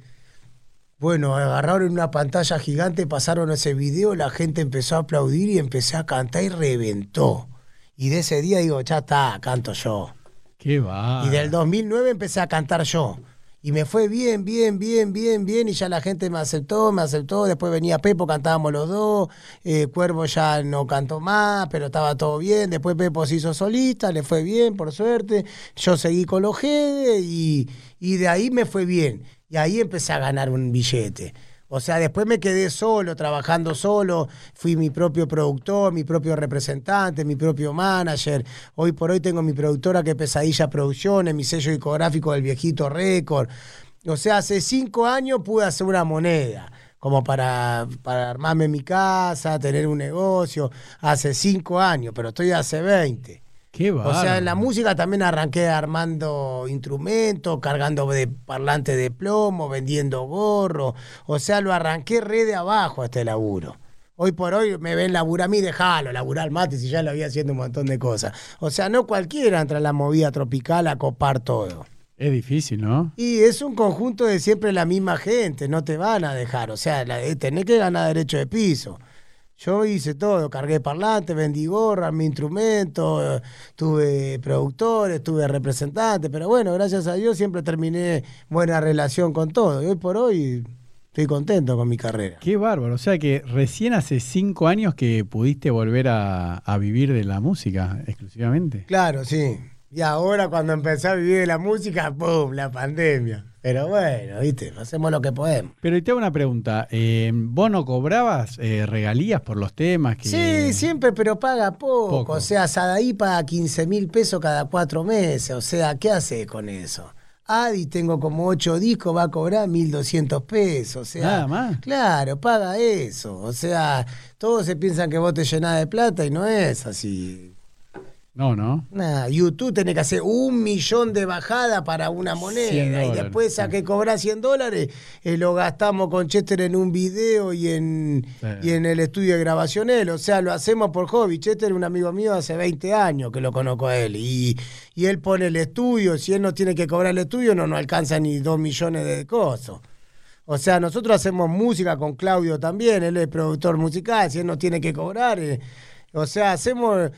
Bueno, agarraron una pantalla gigante, pasaron ese video, la gente empezó a aplaudir y empecé a cantar y reventó. Y de ese día digo, ya está, canto yo. Qué va. Y del 2009 empecé a cantar yo. Y me fue bien, bien, bien, bien, bien. Y ya la gente me aceptó, me aceptó. Después venía Pepo, cantábamos los dos. Eh, Cuervo ya no cantó más, pero estaba todo bien. Después Pepo se hizo solista, le fue bien, por suerte. Yo seguí con los Gede y, y de ahí me fue bien. Y ahí empecé a ganar un billete. O sea, después me quedé solo, trabajando solo, fui mi propio productor, mi propio representante, mi propio manager. Hoy por hoy tengo mi productora que es Pesadilla Producciones, mi sello discográfico del viejito récord. O sea, hace cinco años pude hacer una moneda como para, para armarme mi casa, tener un negocio, hace cinco años, pero estoy hace 20 o sea, en la música también arranqué armando instrumentos, cargando de parlante de plomo, vendiendo gorro. O sea, lo arranqué re de abajo este laburo. Hoy por hoy me ven laburar a mí, déjalo, laburar mate si ya lo había haciendo un montón de cosas. O sea, no cualquiera entra en la movida tropical a copar todo. Es difícil, ¿no? Y es un conjunto de siempre la misma gente, no te van a dejar. O sea, tenés que ganar derecho de piso. Yo hice todo, cargué parlante, vendí gorra, mi instrumento, tuve productores, tuve representantes, pero bueno, gracias a Dios siempre terminé buena relación con todo. Y hoy por hoy estoy contento con mi carrera. Qué bárbaro, o sea que recién hace cinco años que pudiste volver a, a vivir de la música exclusivamente. Claro, sí. Y ahora cuando empecé a vivir de la música, ¡pum! La pandemia. Pero bueno, viste, hacemos lo que podemos. Pero y te hago una pregunta, eh, ¿vos no cobrabas eh, regalías por los temas? Que... Sí, siempre, pero paga poco. O sea, Sadaí paga 15 mil pesos cada cuatro meses. O sea, ¿qué hace con eso? Adi, tengo como ocho discos, va a cobrar 1.200 pesos. O sea, Nada más. Claro, paga eso. O sea, todos se piensan que vos te llenás de plata y no es así. No, no. Nah, YouTube tiene que hacer un millón de bajadas para una moneda y después a que cobrar 100 dólares eh, lo gastamos con Chester en un video y en, y en el estudio de grabación él. O sea, lo hacemos por hobby. Chester es un amigo mío hace 20 años que lo conozco a él y, y él pone el estudio. Si él no tiene que cobrar el estudio, no nos alcanza ni 2 millones de cosas. O sea, nosotros hacemos música con Claudio también, él es productor musical, si él no tiene que cobrar. Eh, o sea, hacemos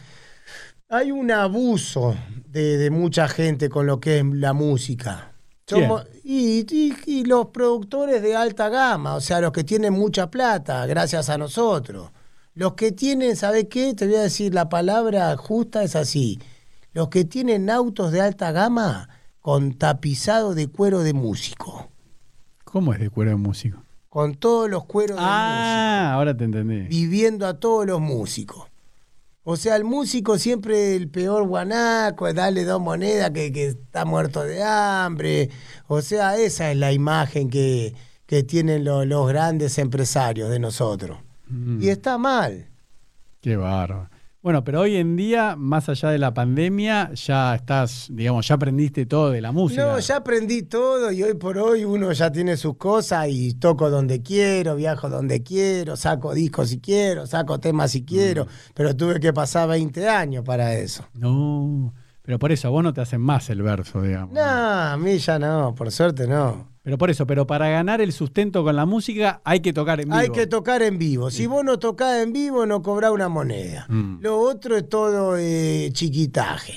hay un abuso de, mucha gente con lo que es la música. y, los productores de alta gama, o sea, los que tienen mucha plata, gracias a nosotros. Los que tienen, ¿sabes qué? Te voy a decir, la palabra justa es así. Los que tienen autos de alta gama con tapizado de cuero de músico. ¿Cómo es de cuero de músico? Con todos los cueros de músico. Ah, ahora te entendí. Viviendo a todos los músicos. O sea, el músico siempre el peor guanaco, es darle dos monedas que, está muerto de hambre. O sea, esa es la imagen que, tienen los grandes empresarios de nosotros. Mm. Y está mal. Qué barro. Bueno, pero hoy en día, más allá de la pandemia, ya estás, digamos, ya aprendiste todo de la música. No, ya aprendí todo y hoy por hoy uno ya tiene sus cosas y toco donde quiero, viajo donde quiero, saco discos si quiero, saco temas si quiero, mm. pero tuve que pasar 20 años para eso. No, pero por eso a vos no te hacen más el verso, digamos. No, a mí ya no, por suerte no. Pero por eso, pero para ganar el sustento con la música hay que tocar en vivo. Hay que tocar en vivo. Si vos no tocás en vivo, no cobrás una moneda. Mm. Lo otro es todo eh, chiquitaje.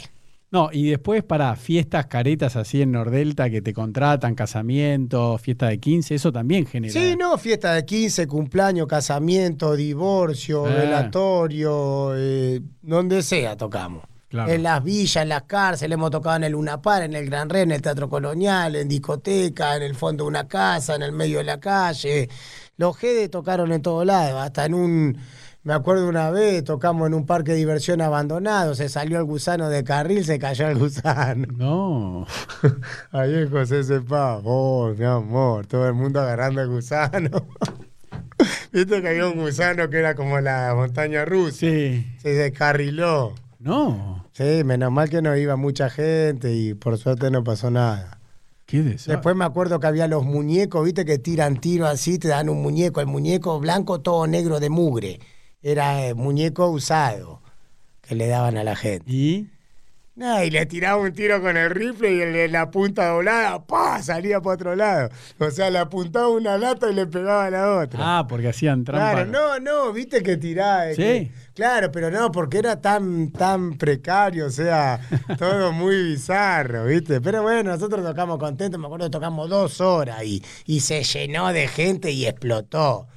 No, y después para fiestas caretas así en Nordelta que te contratan, casamiento, fiesta de 15, eso también genera. Sí, no, fiesta de 15, cumpleaños, casamiento, divorcio, ah. velatorio, eh, donde sea tocamos. En las villas, en las cárceles, hemos tocado en el Unapar, en el Gran Re, en el Teatro Colonial, en discoteca, en el fondo de una casa, en el medio de la calle. Los GD tocaron en todos lados, hasta en un Me acuerdo una vez, tocamos en un parque de diversión abandonado, se salió el gusano de carril, se cayó el gusano. No. Ahí José Sepa, oh, mi amor, todo el mundo agarrando el gusano. Viste que había un gusano que era como la montaña rusa. Sí. Se descarriló. No. Sí, menos mal que no iba mucha gente y por suerte no pasó nada. ¿Qué Después me acuerdo que había los muñecos, viste, que tiran tiro así, te dan un muñeco, el muñeco blanco todo negro de mugre. Era el muñeco usado que le daban a la gente. ¿Y? Y le tiraba un tiro con el rifle y el, la punta doblada, ¡pa! salía para otro lado. O sea, le apuntaba una lata y le pegaba a la otra. Ah, porque hacían trampa. Claro, no, no, viste que tiraba. Sí. claro, pero no, porque era tan, tan precario, o sea, todo muy bizarro, viste. Pero bueno, nosotros tocamos contentos, me acuerdo que tocamos dos horas y, y se llenó de gente y explotó.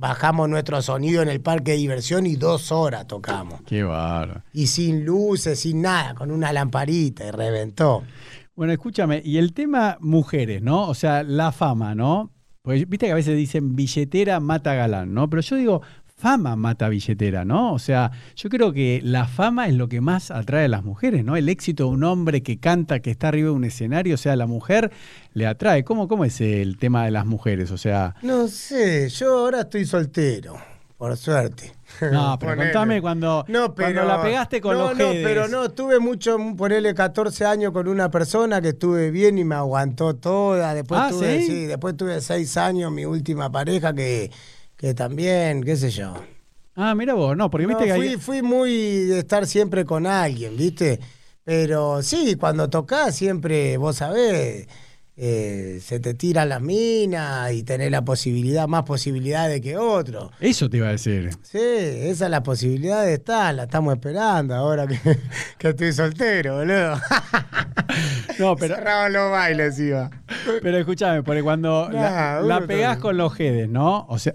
Bajamos nuestro sonido en el parque de diversión y dos horas tocamos. Qué barro. Y sin luces, sin nada, con una lamparita y reventó. Bueno, escúchame, y el tema mujeres, ¿no? O sea, la fama, ¿no? Pues viste que a veces dicen billetera mata galán, ¿no? Pero yo digo, fama mata billetera, ¿no? O sea, yo creo que la fama es lo que más atrae a las mujeres, ¿no? El éxito de un hombre que canta, que está arriba de un escenario, o sea, la mujer le atrae. ¿Cómo, cómo es el tema de las mujeres? O sea. No sé, yo ahora estoy soltero. Por suerte. No, pero contame cuando, no, pero, la pegaste con los No, pero no, tuve mucho, ponerle 14 años con una persona que estuve bien y me aguantó toda. Después ah, tuve, ¿sí? después tuve 6 años, mi última pareja que que también, qué sé yo. Ah, mira vos, no, porque viste que fui, fui muy de estar siempre con alguien, ¿viste? Pero sí, cuando tocás siempre, vos sabés, eh, se te tira la mina y tenés la posibilidad, más posibilidades que otro. Eso te iba a decir. Sí, esa es la posibilidad de estar, la estamos esperando ahora que, estoy soltero, boludo. No, pero. Cerraban los bailes, iba. Pero escúchame, porque cuando la, la pegás con los jedes, ¿no? O sea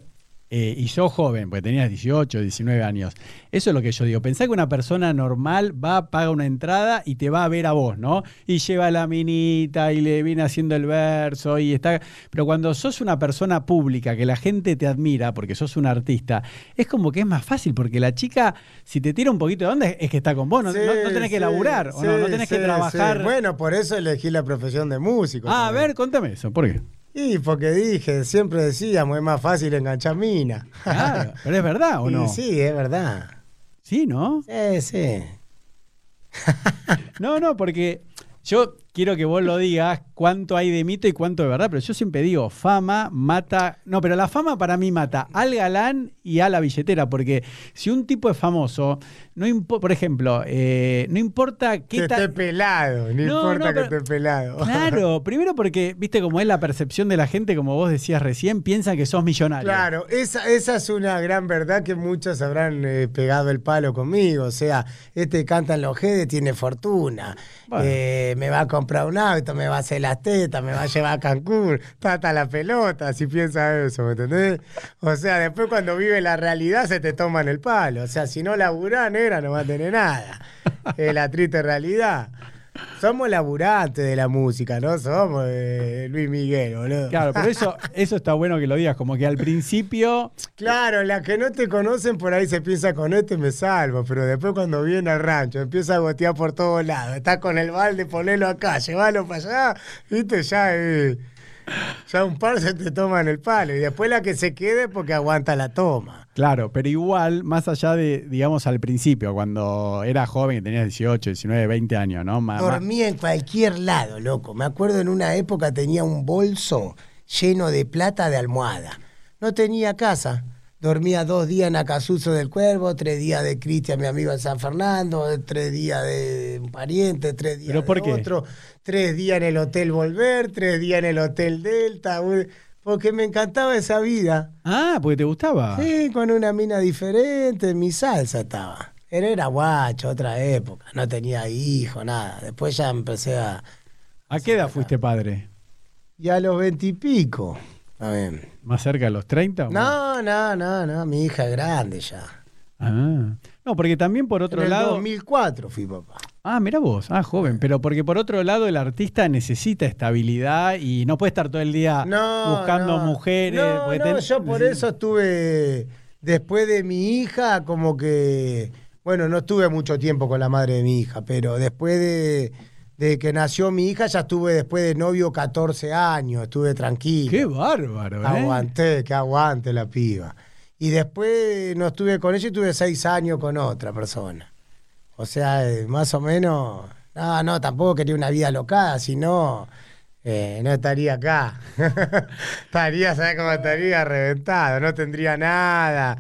eh, y yo joven, porque tenías 18, 19 años. Eso es lo que yo digo. Pensá que una persona normal va, paga una entrada y te va a ver a vos, ¿no? Y lleva la minita y le viene haciendo el verso y está. Pero cuando sos una persona pública, que la gente te admira porque sos un artista, es como que es más fácil, porque la chica, si te tira un poquito de onda, es que está con vos, no, tenés que laburar, o no, no tenés que trabajar. Bueno, por eso elegí la profesión de músico. Ah, a ver, contame eso, ¿por qué? Y porque dije, siempre decíamos, es más fácil enganchar mina. Claro, pero es verdad, ¿o no? Sí, es verdad. Sí, ¿no? Sí, sí. no, no, porque yo quiero que vos lo digas cuánto hay de mito y cuánto de verdad, pero yo siempre digo, fama mata, no, pero la fama para mí mata al galán y a la billetera, porque si un tipo es famoso, no por ejemplo, eh, no importa qué Que esté pelado, no, importa que esté pelado. Claro, primero porque, viste, como es la percepción de la gente, como vos decías recién, piensan que sos millonario. Claro, esa, esa es una gran verdad que muchos habrán eh, pegado el palo conmigo, o sea, este canta en los Gede tiene fortuna, eh, me va a comprar un auto, me va a hacer las tetas, me va a llevar a Cancún, trata la pelota, si piensa eso, ¿me entendés? O sea, después cuando vive la realidad se te toman el palo. O sea, si no laburás, negra, no va a tener nada. Es la triste realidad. Somos laburantes de la música, no somos Luis Miguel, boludo. Claro, pero eso, eso está bueno que lo digas, como que al principio. Claro, las que no te conocen por ahí se piensa con este me salvo, pero después cuando viene al rancho empieza a gotear por todos lados. Está con el balde, ponelo acá, llévalo para allá, viste, ya eh, ya un par se te toman el palo y después la que se quede porque aguanta la toma. Claro, pero igual, más allá de, digamos, al principio, cuando era joven, tenías 18, 19, 20 años, ¿no? Dormía en cualquier lado, loco. Me acuerdo en una época tenía un bolso lleno de plata de almohada. No tenía casa. Dormía dos días en Acasuso del Cuervo, tres días de Cristian, mi amigo en San Fernando, tres días de un pariente, tres días ¿Pero por de otro, tres días en el Hotel Volver, tres días en el Hotel Delta, porque me encantaba esa vida. Ah, porque te gustaba. Sí, con una mina diferente, mi salsa estaba. Era guacho, otra época, no tenía hijo, nada. Después ya empecé a... ¿A qué edad fuiste padre? Y a los veintipico. ¿Más cerca de los 30? No, no, no, no, mi hija es grande ya. Ah. No, porque también por otro en lado. En 2004 fui papá. Ah, mira vos, ah, joven. Pero porque por otro lado el artista necesita estabilidad y no puede estar todo el día buscando mujeres. No, no yo por eso estuve después de mi hija, como que, bueno, no estuve mucho tiempo con la madre de mi hija, pero después de, de que nació mi hija, ya estuve después de novio 14 años, estuve tranquilo. Qué bárbaro, ¿eh? Aguanté, que aguante la piba. Y después no estuve con ella y tuve seis años con otra persona. O sea, eh, más o menos, no, no, tampoco quería una vida locada, sino eh, no estaría acá. estaría, ¿sabes cómo estaría? Reventado, no tendría nada.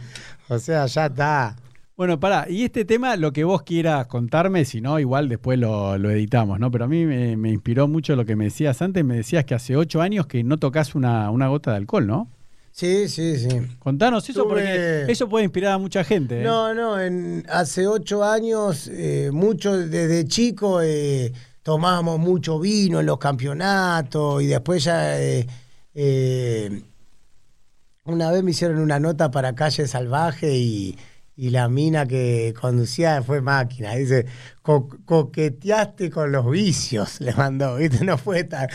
O sea, ya está. Bueno, pará, y este tema, lo que vos quieras contarme, si no, igual después lo, editamos, ¿no? Pero a mí me, inspiró mucho lo que me decías antes, me decías que hace ocho años que no tocas una, una gota de alcohol, ¿no? Sí, sí, sí. Contanos eso porque eso puede inspirar a mucha gente. ¿eh? No, no, en, hace ocho años, eh, mucho desde chico eh, tomábamos mucho vino en los campeonatos y después ya una vez me hicieron una nota para Calle Salvaje y, la mina que conducía fue máquina. Dice, coqueteaste con los vicios, le mandó, ¿viste? No fue tan...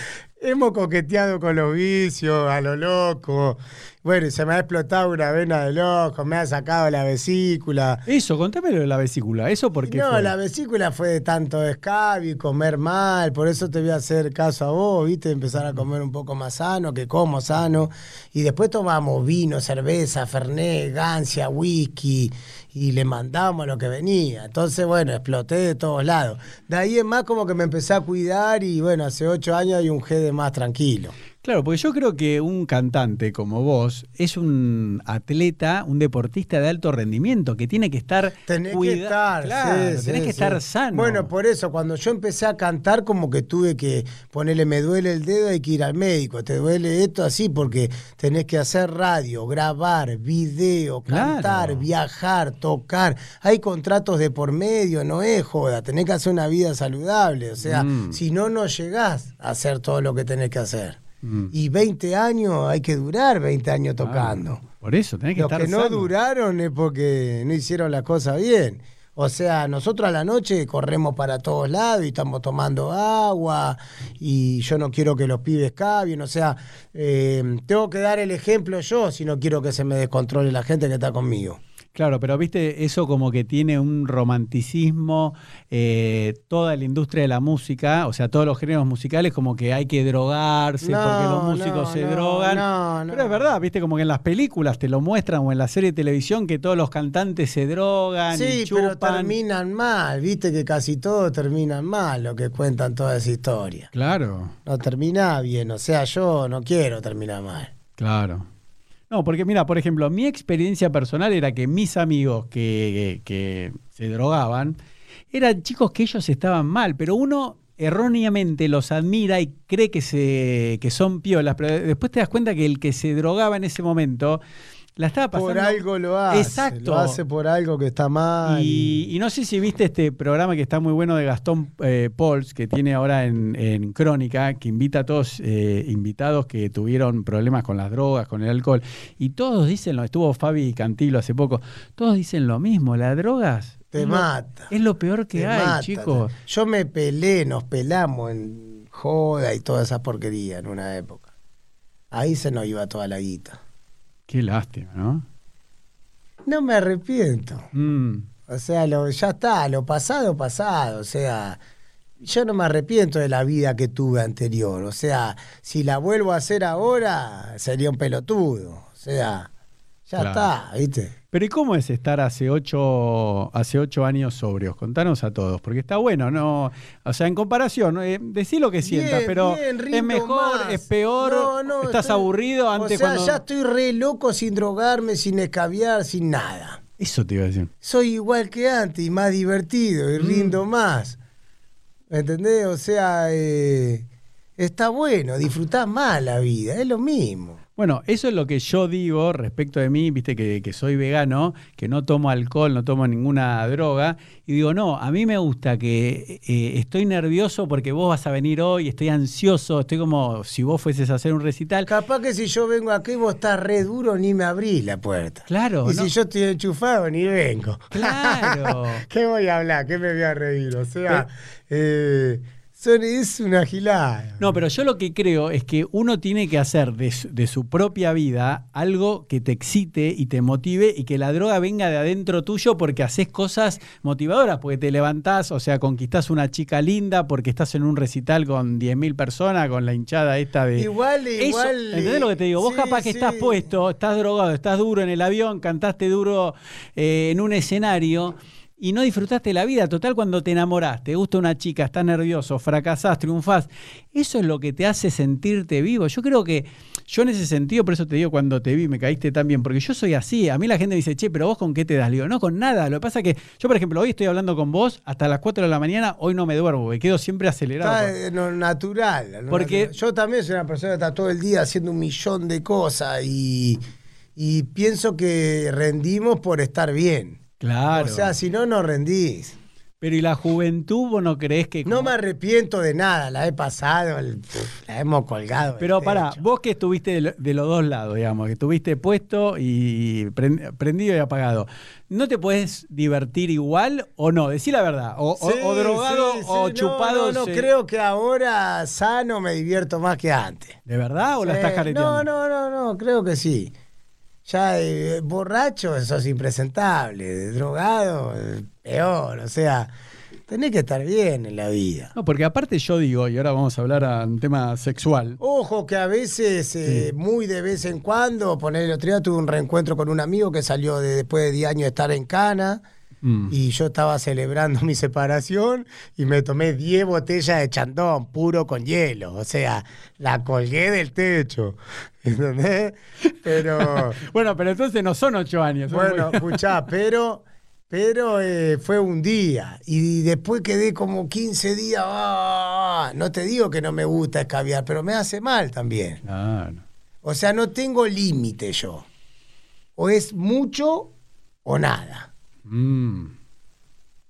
Hemos coqueteado con los vicios, a lo loco. Bueno, se me ha explotado una vena del ojo, me ha sacado la vesícula. Eso, contámelo de la vesícula. ¿Eso por qué No, la vesícula fue de tanto escabio y comer mal. Por eso te voy a hacer caso a vos, ¿viste? Empezar a comer un poco más sano, que como sano. Y después tomamos vino, cerveza, fernet, gancia, whisky. Y le mandamos lo que venía. Entonces, bueno, exploté de todos lados. De ahí en más como que me empecé a cuidar y bueno, hace ocho años hay un G de más tranquilo. Claro, porque yo creo que un cantante como vos es un atleta, un deportista de alto rendimiento que tiene que estar tenés que estar, claro, tenés que estar sano. Bueno, por eso cuando yo empecé a cantar como que tuve que ponerle me duele el dedo, hay que ir al médico, te duele esto así porque tenés que hacer radio, grabar, video, cantar, viajar, tocar. Hay contratos de por medio, no es joda, tenés que hacer una vida saludable, o sea, mm. si no no llegás a hacer todo lo que tenés que hacer. Mm. Y 20 años, hay que durar 20 años tocando. por eso, tenés que Los que no duraron es porque no hicieron las cosas bien. O sea, nosotros a la noche corremos para todos lados y estamos tomando agua y yo no quiero que los pibes cabien. O sea, eh, tengo que dar el ejemplo yo si no quiero que se me descontrole la gente que está conmigo. Claro, pero viste, eso como que tiene un romanticismo, eh, toda la industria de la música, o sea, todos los géneros musicales, como que hay que drogarse porque los músicos se drogan. pero es verdad, viste, como que en las películas te lo muestran o en la serie de televisión que todos los cantantes se drogan. Sí, y chupan. pero terminan mal, viste que casi todos terminan mal lo que cuentan toda esa historia. Claro. No termina bien, o sea, yo no quiero terminar mal. Claro. No, porque mira, por ejemplo, mi experiencia personal era que mis amigos que, se drogaban eran chicos que ellos estaban mal, pero uno erróneamente los admira y cree que, se, que son piolas, pero después te das cuenta que el que se drogaba en ese momento la estaba pasando. Por algo lo hace. Exacto. Lo hace por algo que está mal. Y, no sé si viste este programa que está muy bueno de Gastón eh, Pols, que tiene ahora en, Crónica, que invita a todos eh, invitados que tuvieron problemas con las drogas, con el alcohol. Y todos dicen, lo estuvo Fabi Cantilo hace poco, todos dicen lo mismo, las drogas. Te mata. es lo peor que hay, chicos. Yo me pelé, nos pelamos en joda y toda esa porquería en una época. Ahí se nos iba toda la guita. Qué lástima, ¿no? No me arrepiento. Mm. O sea, lo, ya está, lo pasado, pasado. O sea, yo no me arrepiento de la vida que tuve anterior. O sea, si la vuelvo a hacer ahora, sería un pelotudo. O sea, ya está, ¿viste? Pero ¿y cómo es estar hace ocho, hace ocho años sobrios? Contanos a todos, porque está bueno, ¿no? O sea, en comparación, eh, decí lo que sientas, pero es mejor, es peor, estás aburrido antes o sea, ya estoy re loco sin drogarme, sin escabiar, sin nada. Eso te iba a decir. Soy igual que antes y más divertido y mm. rindo más. ¿Me entendés? O sea, eh, está bueno, disfrutás más la vida, es lo mismo. Bueno, eso es lo que yo digo respecto de mí, viste que, soy vegano, que no tomo alcohol, no tomo ninguna droga, y digo, no, a mí me gusta que eh, estoy nervioso porque vos vas a venir hoy, estoy ansioso, estoy como si vos fueses a hacer un recital. Capaz que si yo vengo aquí vos estás re duro, ni me abrís la puerta. Claro. Y si yo estoy enchufado, ni vengo. Claro. ¿Qué voy a hablar? ¿Qué me voy a reír? O sea, eh, es una gilada. No, pero yo lo que creo es que uno tiene que hacer de su, propia vida algo que te excite y te motive y que la droga venga de adentro tuyo porque haces cosas motivadoras, porque te levantás, o sea, conquistás una chica linda porque estás en un recital con 10.000 personas, con la hinchada esta de... Igual, igual... ¿Entendés lo que te digo? Vos capaz que estás puesto, estás drogado, estás duro en el avión, cantaste duro eh, en un escenario y no disfrutaste la vida. Total, cuando te enamorás, te gusta una chica, estás nervioso, fracasás, triunfás, eso es lo que te hace sentirte vivo. Yo creo que yo en ese sentido, por eso te digo, cuando te vi, me caíste tan bien, porque yo soy así. A mí la gente me dice, che, pero vos con qué te das? lío? no, con nada. Lo que pasa es que yo, por ejemplo, hoy estoy hablando con vos hasta las 4 de la mañana, hoy no me duermo, me quedo siempre acelerado. Está natural. porque yo también soy una persona que está todo el día haciendo un millón de cosas y, y pienso que rendimos por estar bien. Claro. O sea, si no, no rendís. Pero ¿y la juventud vos no crees que... No me arrepiento de nada, la he pasado, la hemos colgado. Pero pará, vos que estuviste de, los dos lados, digamos, que estuviste puesto y prendido y apagado, ¿no te puedes divertir igual o no? Decí la verdad, o, drogado o chupado. No, no, creo que ahora sano me divierto más que antes. ¿De verdad o la estás careteando? No, no, no, no, creo que sí ya eh, borracho, eso es impresentable, drogado, peor, o sea, tenés que estar bien en la vida. No, porque aparte yo digo, y ahora vamos a hablar a un tema sexual. Ojo que a veces, eh, muy de vez en cuando, poner el otro día tuve un reencuentro con un amigo que salió después de 10 años de estar en Cana Mm. Y yo estaba celebrando mi separación y me tomé 10 botellas de chandón puro con hielo. O sea, la colgué del techo. ¿Entendés? Pero. bueno, pero entonces no son 8 años. Bueno, escuchá, pero. Pero eh, fue un día y después quedé como 15 días. ¡ah! no te digo que no me gusta escabiar, pero me hace mal también. O sea, no tengo límite yo. O es mucho o nada. Mm.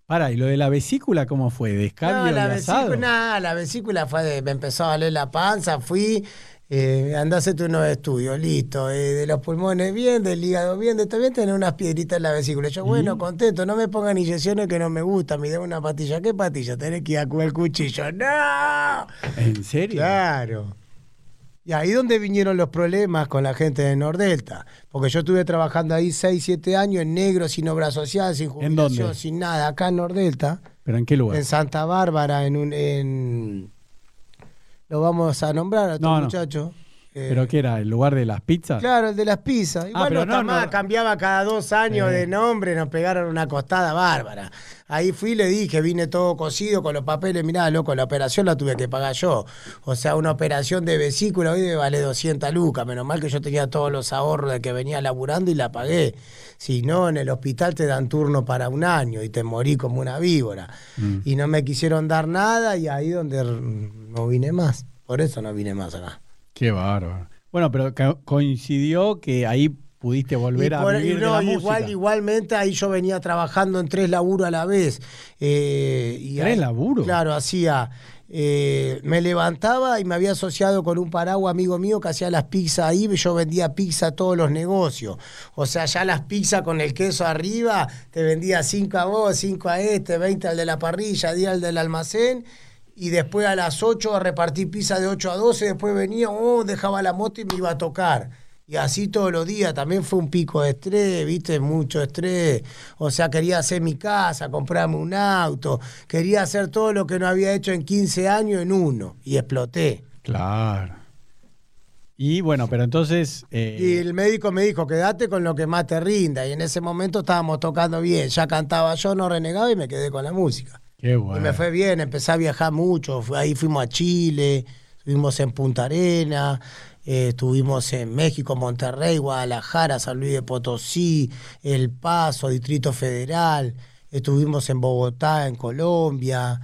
Para, ¿y lo de la vesícula cómo fue? ¿Descabio no, la vesícula, nada, la vesícula fue de, me empezó a valer la panza, fui, eh, andá a hacerte unos estudios, listo, eh, de los pulmones bien, del hígado bien, de todo bien, tener unas piedritas en la vesícula. Yo, bueno, contento, no me pongan inyecciones que no me gustan, me den una patilla. ¿Qué patilla? Tenés que ir a comer el cuchillo. ¡No! ¿En serio? Claro. Y ahí donde vinieron los problemas con la gente de Nordelta. Porque yo estuve trabajando ahí 6, 7 años en negro, sin obra social, sin jubilación, sin nada, acá en Nordelta. ¿Pero en qué lugar? En Santa Bárbara, en un... En... Lo vamos a nombrar a estos no, muchachos. ¿Pero qué era? ¿El lugar de las pizzas? Claro, el de las pizzas. Ah, Igual no, no, cambiaba cada dos años de nombre, nos pegaron una costada bárbara. Ahí fui y le dije, vine todo cosido con los papeles, mirá, loco, la operación la tuve que pagar yo. O sea, una operación de vesícula hoy vale 200 lucas. Menos mal que yo tenía todos los ahorros de que venía laburando y la pagué. Si no, en el hospital te dan turno para un año y te morí como una víbora. Mm. Y no me quisieron dar nada y ahí donde no vine más. Por eso no vine más acá. Qué bárbaro. Bueno, pero coincidió que ahí pudiste volver a vivir no, igual, Igualmente ahí yo venía trabajando en tres laburos a la vez. Eh, y ¿Tres laburos? Claro, hacía... Eh, me levantaba y me había asociado con un paraguas amigo mío que hacía las pizzas ahí, yo vendía pizza a todos los negocios. O sea, ya las pizzas con el queso arriba, te vendía cinco a vos, cinco a este, 20 al de la parrilla, 10 al del almacén y después a las 8 a repartir pizza de 8 a 12, después venía, oh, dejaba la moto y me iba a tocar. Y así todos los días, también fue un pico de estrés, viste, mucho estrés. O sea, quería hacer mi casa, comprarme un auto, quería hacer todo lo que no había hecho en 15 años en uno, y exploté. Claro. Y bueno, pero entonces... Eh, y el médico me dijo, quédate con lo que más te rinda. Y en ese momento estábamos tocando bien, ya cantaba yo, no renegaba y me quedé con la música. Qué bueno. Y me fue bien, empecé a viajar mucho. Ahí fuimos a Chile, estuvimos en Punta Arena, eh, estuvimos en México, Monterrey, Guadalajara, San Luis de Potosí, El Paso, Distrito Federal. Estuvimos en Bogotá, en Colombia.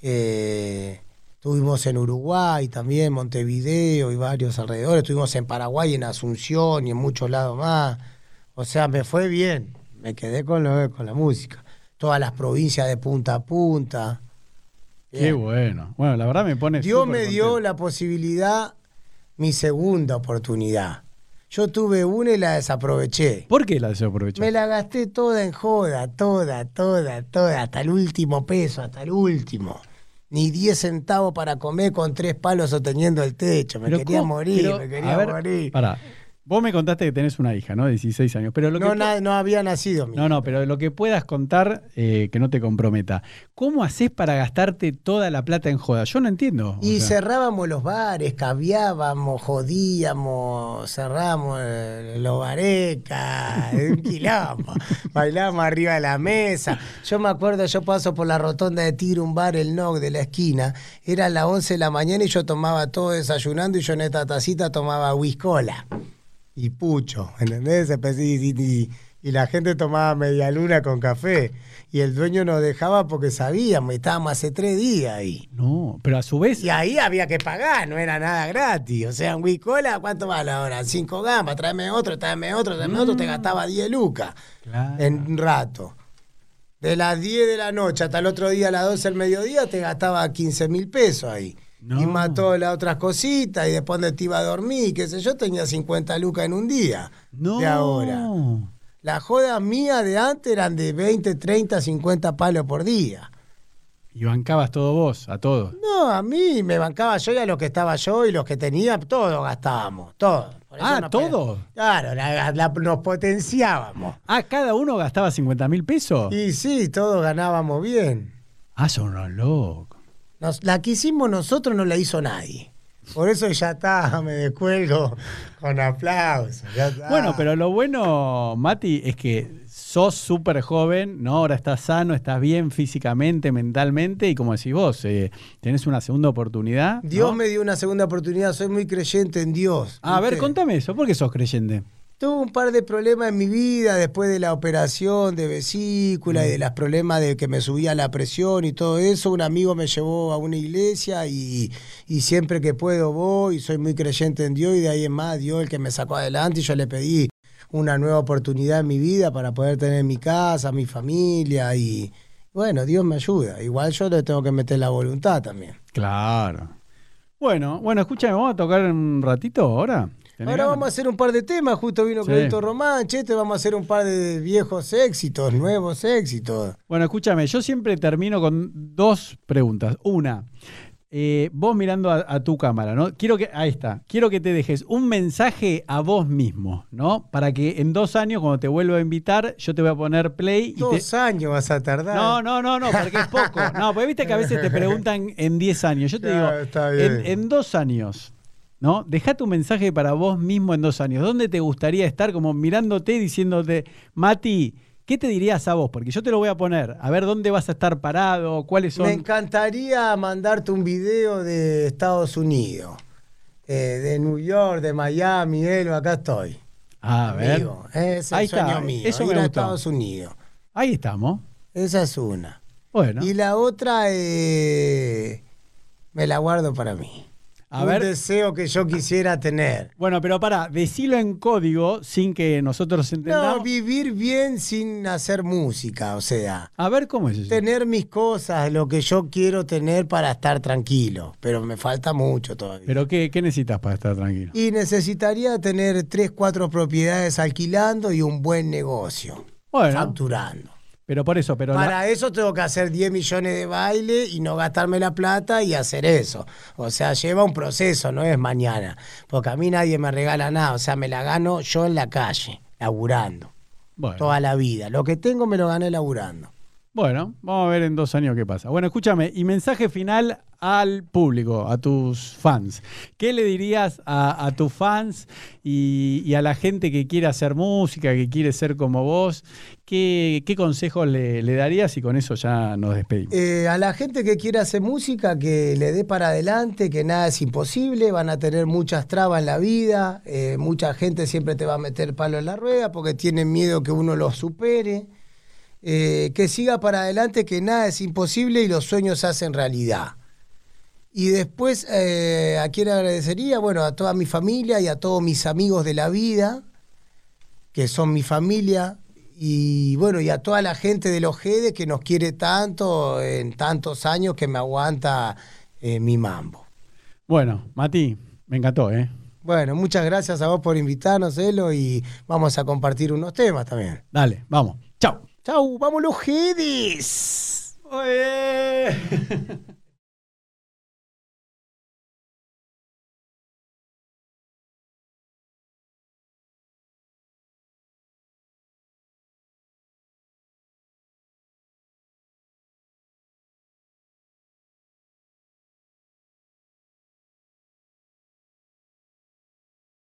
Eh, estuvimos en Uruguay también, Montevideo y varios alrededores. Estuvimos en Paraguay, en Asunción y en muchos lados más. O sea, me fue bien. Me quedé con, lo, con la música todas las provincias de punta a punta. Qué bueno. Bueno, la verdad me pone. Dios me dio la posibilidad, mi segunda oportunidad. Yo tuve una y la desaproveché. ¿Por qué la desaproveché? Me la gasté toda en joda, toda, toda, toda, hasta el último peso, hasta el último. ni 10 centavos para comer con tres palos sosteniendo el techo. Me quería morir, me quería morir. Para, Vos me contaste que tenés una hija, ¿no? De 16 años. Pero lo no, que no había nacido. no, no, pero lo que puedas contar eh, que no te comprometa. ¿Cómo haces para gastarte toda la plata en joda? Yo no entiendo. Y cerrábamos los bares, caviábamos, jodíamos, cerramos eh, los barecas, un quilombo. Bailábamos arriba de la mesa. Yo me acuerdo, yo paso por la rotonda de Tigre, un bar, el NOC de la esquina. Era las 11 de la mañana y yo tomaba todo desayunando y yo en esta tacita tomaba whiskola y pucho, ¿entendés? Y, y, la gente tomaba media luna con café y el dueño nos dejaba porque sabíamos, estábamos hace tres días ahí. No, pero a su vez... Y ahí había que pagar, no era nada gratis. O sea, un Wicola, ¿cuánto vale ahora? Cinco gambas, tráeme otro, tráeme otro, tráeme otro, te mm. gastaba 10 lucas en un rato. De las 10 de la noche hasta el otro día a las 12 del mediodía te gastaba 15 mil pesos ahí. Y mató las otras cositas y después de te iba a dormir, qué sé yo, tenía 50 lucas en un día. No. De ahora. Las jodas mías de antes eran de 20, 30, 50 palos por día. ¿Y bancabas todo vos, a todos? No, a mí me bancaba yo y a los que estaba yo y los que tenía, todos gastábamos, todos. Ah, ¿todos? Claro, nos potenciábamos. Ah, ¿cada uno gastaba 50 mil pesos? Y sí, todos ganábamos bien. Ah, son unos locos la que hicimos nosotros no la hizo nadie. Por eso ya está, me descuelgo con aplausos. Bueno, pero lo bueno, Mati, es que sos súper joven, ¿no? Ahora estás sano, estás bien físicamente, mentalmente, y como decís vos, eh, tenés una segunda oportunidad. Dios me dio una segunda oportunidad, soy muy creyente en Dios. a ver, contame eso, ¿por qué sos creyente? Tuve un par de problemas en mi vida después de la operación de vesícula y de mm. los problemas de que me subía la presión y todo eso. Un amigo me llevó a una iglesia y, siempre que puedo voy y soy muy creyente en Dios y de ahí en más Dios el que me sacó adelante y yo le pedí una nueva oportunidad en mi vida para poder tener mi casa, mi familia y bueno, Dios me ayuda. Igual yo le tengo que meter la voluntad también. Claro. Bueno, bueno, escúchame, vamos a tocar un ratito ahora. Ahora vamos a hacer un par de temas, justo vino Credito Román, Chete, vamos a hacer un par de viejos éxitos, nuevos éxitos. Bueno, escúchame, yo siempre termino con dos preguntas. Una, eh, vos mirando a, tu cámara, ¿no? Quiero que, ahí está, quiero que te dejes un mensaje a vos mismo, ¿no? Para que en dos años, cuando te vuelva a invitar, yo te voy a poner play. Y dos años vas a tardar. No, no, no, no, porque es poco. No, porque viste que a veces te preguntan en diez años. Yo te digo, en, en dos años ¿no? Deja tu mensaje para vos mismo en dos años. ¿Dónde te gustaría estar como mirándote, diciéndote, Mati, ¿qué te dirías a vos? Porque yo te lo voy a poner. A ver dónde vas a estar parado, cuáles son. Me encantaría mandarte un video de Estados Unidos, eh, de New York, de Miami, Elo, acá estoy. Ah, a ver. es el Ahí sueño mío, Eso ir a Estados Unidos. Ahí estamos. Esa es una. Bueno. Y la otra, eh, me la guardo para mí un deseo que yo quisiera tener. Bueno, pero para, decirlo en código sin que nosotros entendamos. No, vivir bien sin hacer música, o sea. A ver cómo es eso. Tener mis cosas, lo que yo quiero tener para estar tranquilo, pero me falta mucho todavía. ¿Pero qué, qué necesitas para estar tranquilo? Y necesitaría tener tres, cuatro propiedades alquilando y un buen negocio. Bueno. Facturando. Pero por eso, pero. Para eso tengo que hacer 10 millones de baile y no gastarme la plata y hacer eso. O sea, lleva un proceso, no es mañana. Porque a mí nadie me regala nada. O sea, me la gano yo en la calle, laburando. Toda la vida. Lo que tengo me lo gané laburando. Bueno, vamos a ver en dos años qué pasa. Bueno, escúchame, y mensaje final al público, a tus fans. ¿Qué le dirías a, tus fans y, a la gente que quiere hacer música, que quiere ser como vos? ¿Qué, qué consejos le, darías? Y con eso ya nos despedimos. Eh, a la gente que quiere hacer música, que le dé para adelante, que nada es imposible, van a tener muchas trabas en la vida, eh, mucha gente siempre te va a meter palo en la rueda porque tienen miedo que uno los supere. Eh, que siga para adelante, que nada es imposible y los sueños se hacen realidad. Y después, eh, ¿a quién agradecería? Bueno, a toda mi familia y a todos mis amigos de la vida, que son mi familia, y bueno, y a toda la gente de los GEDES que nos quiere tanto en tantos años que me aguanta eh, mi mambo. Bueno, Mati, me encantó, ¿eh? Bueno, muchas gracias a vos por invitarnos, Elo, y vamos a compartir unos temas también. Dale, vamos. Chao. Chau, vamos los Jedis. Oye.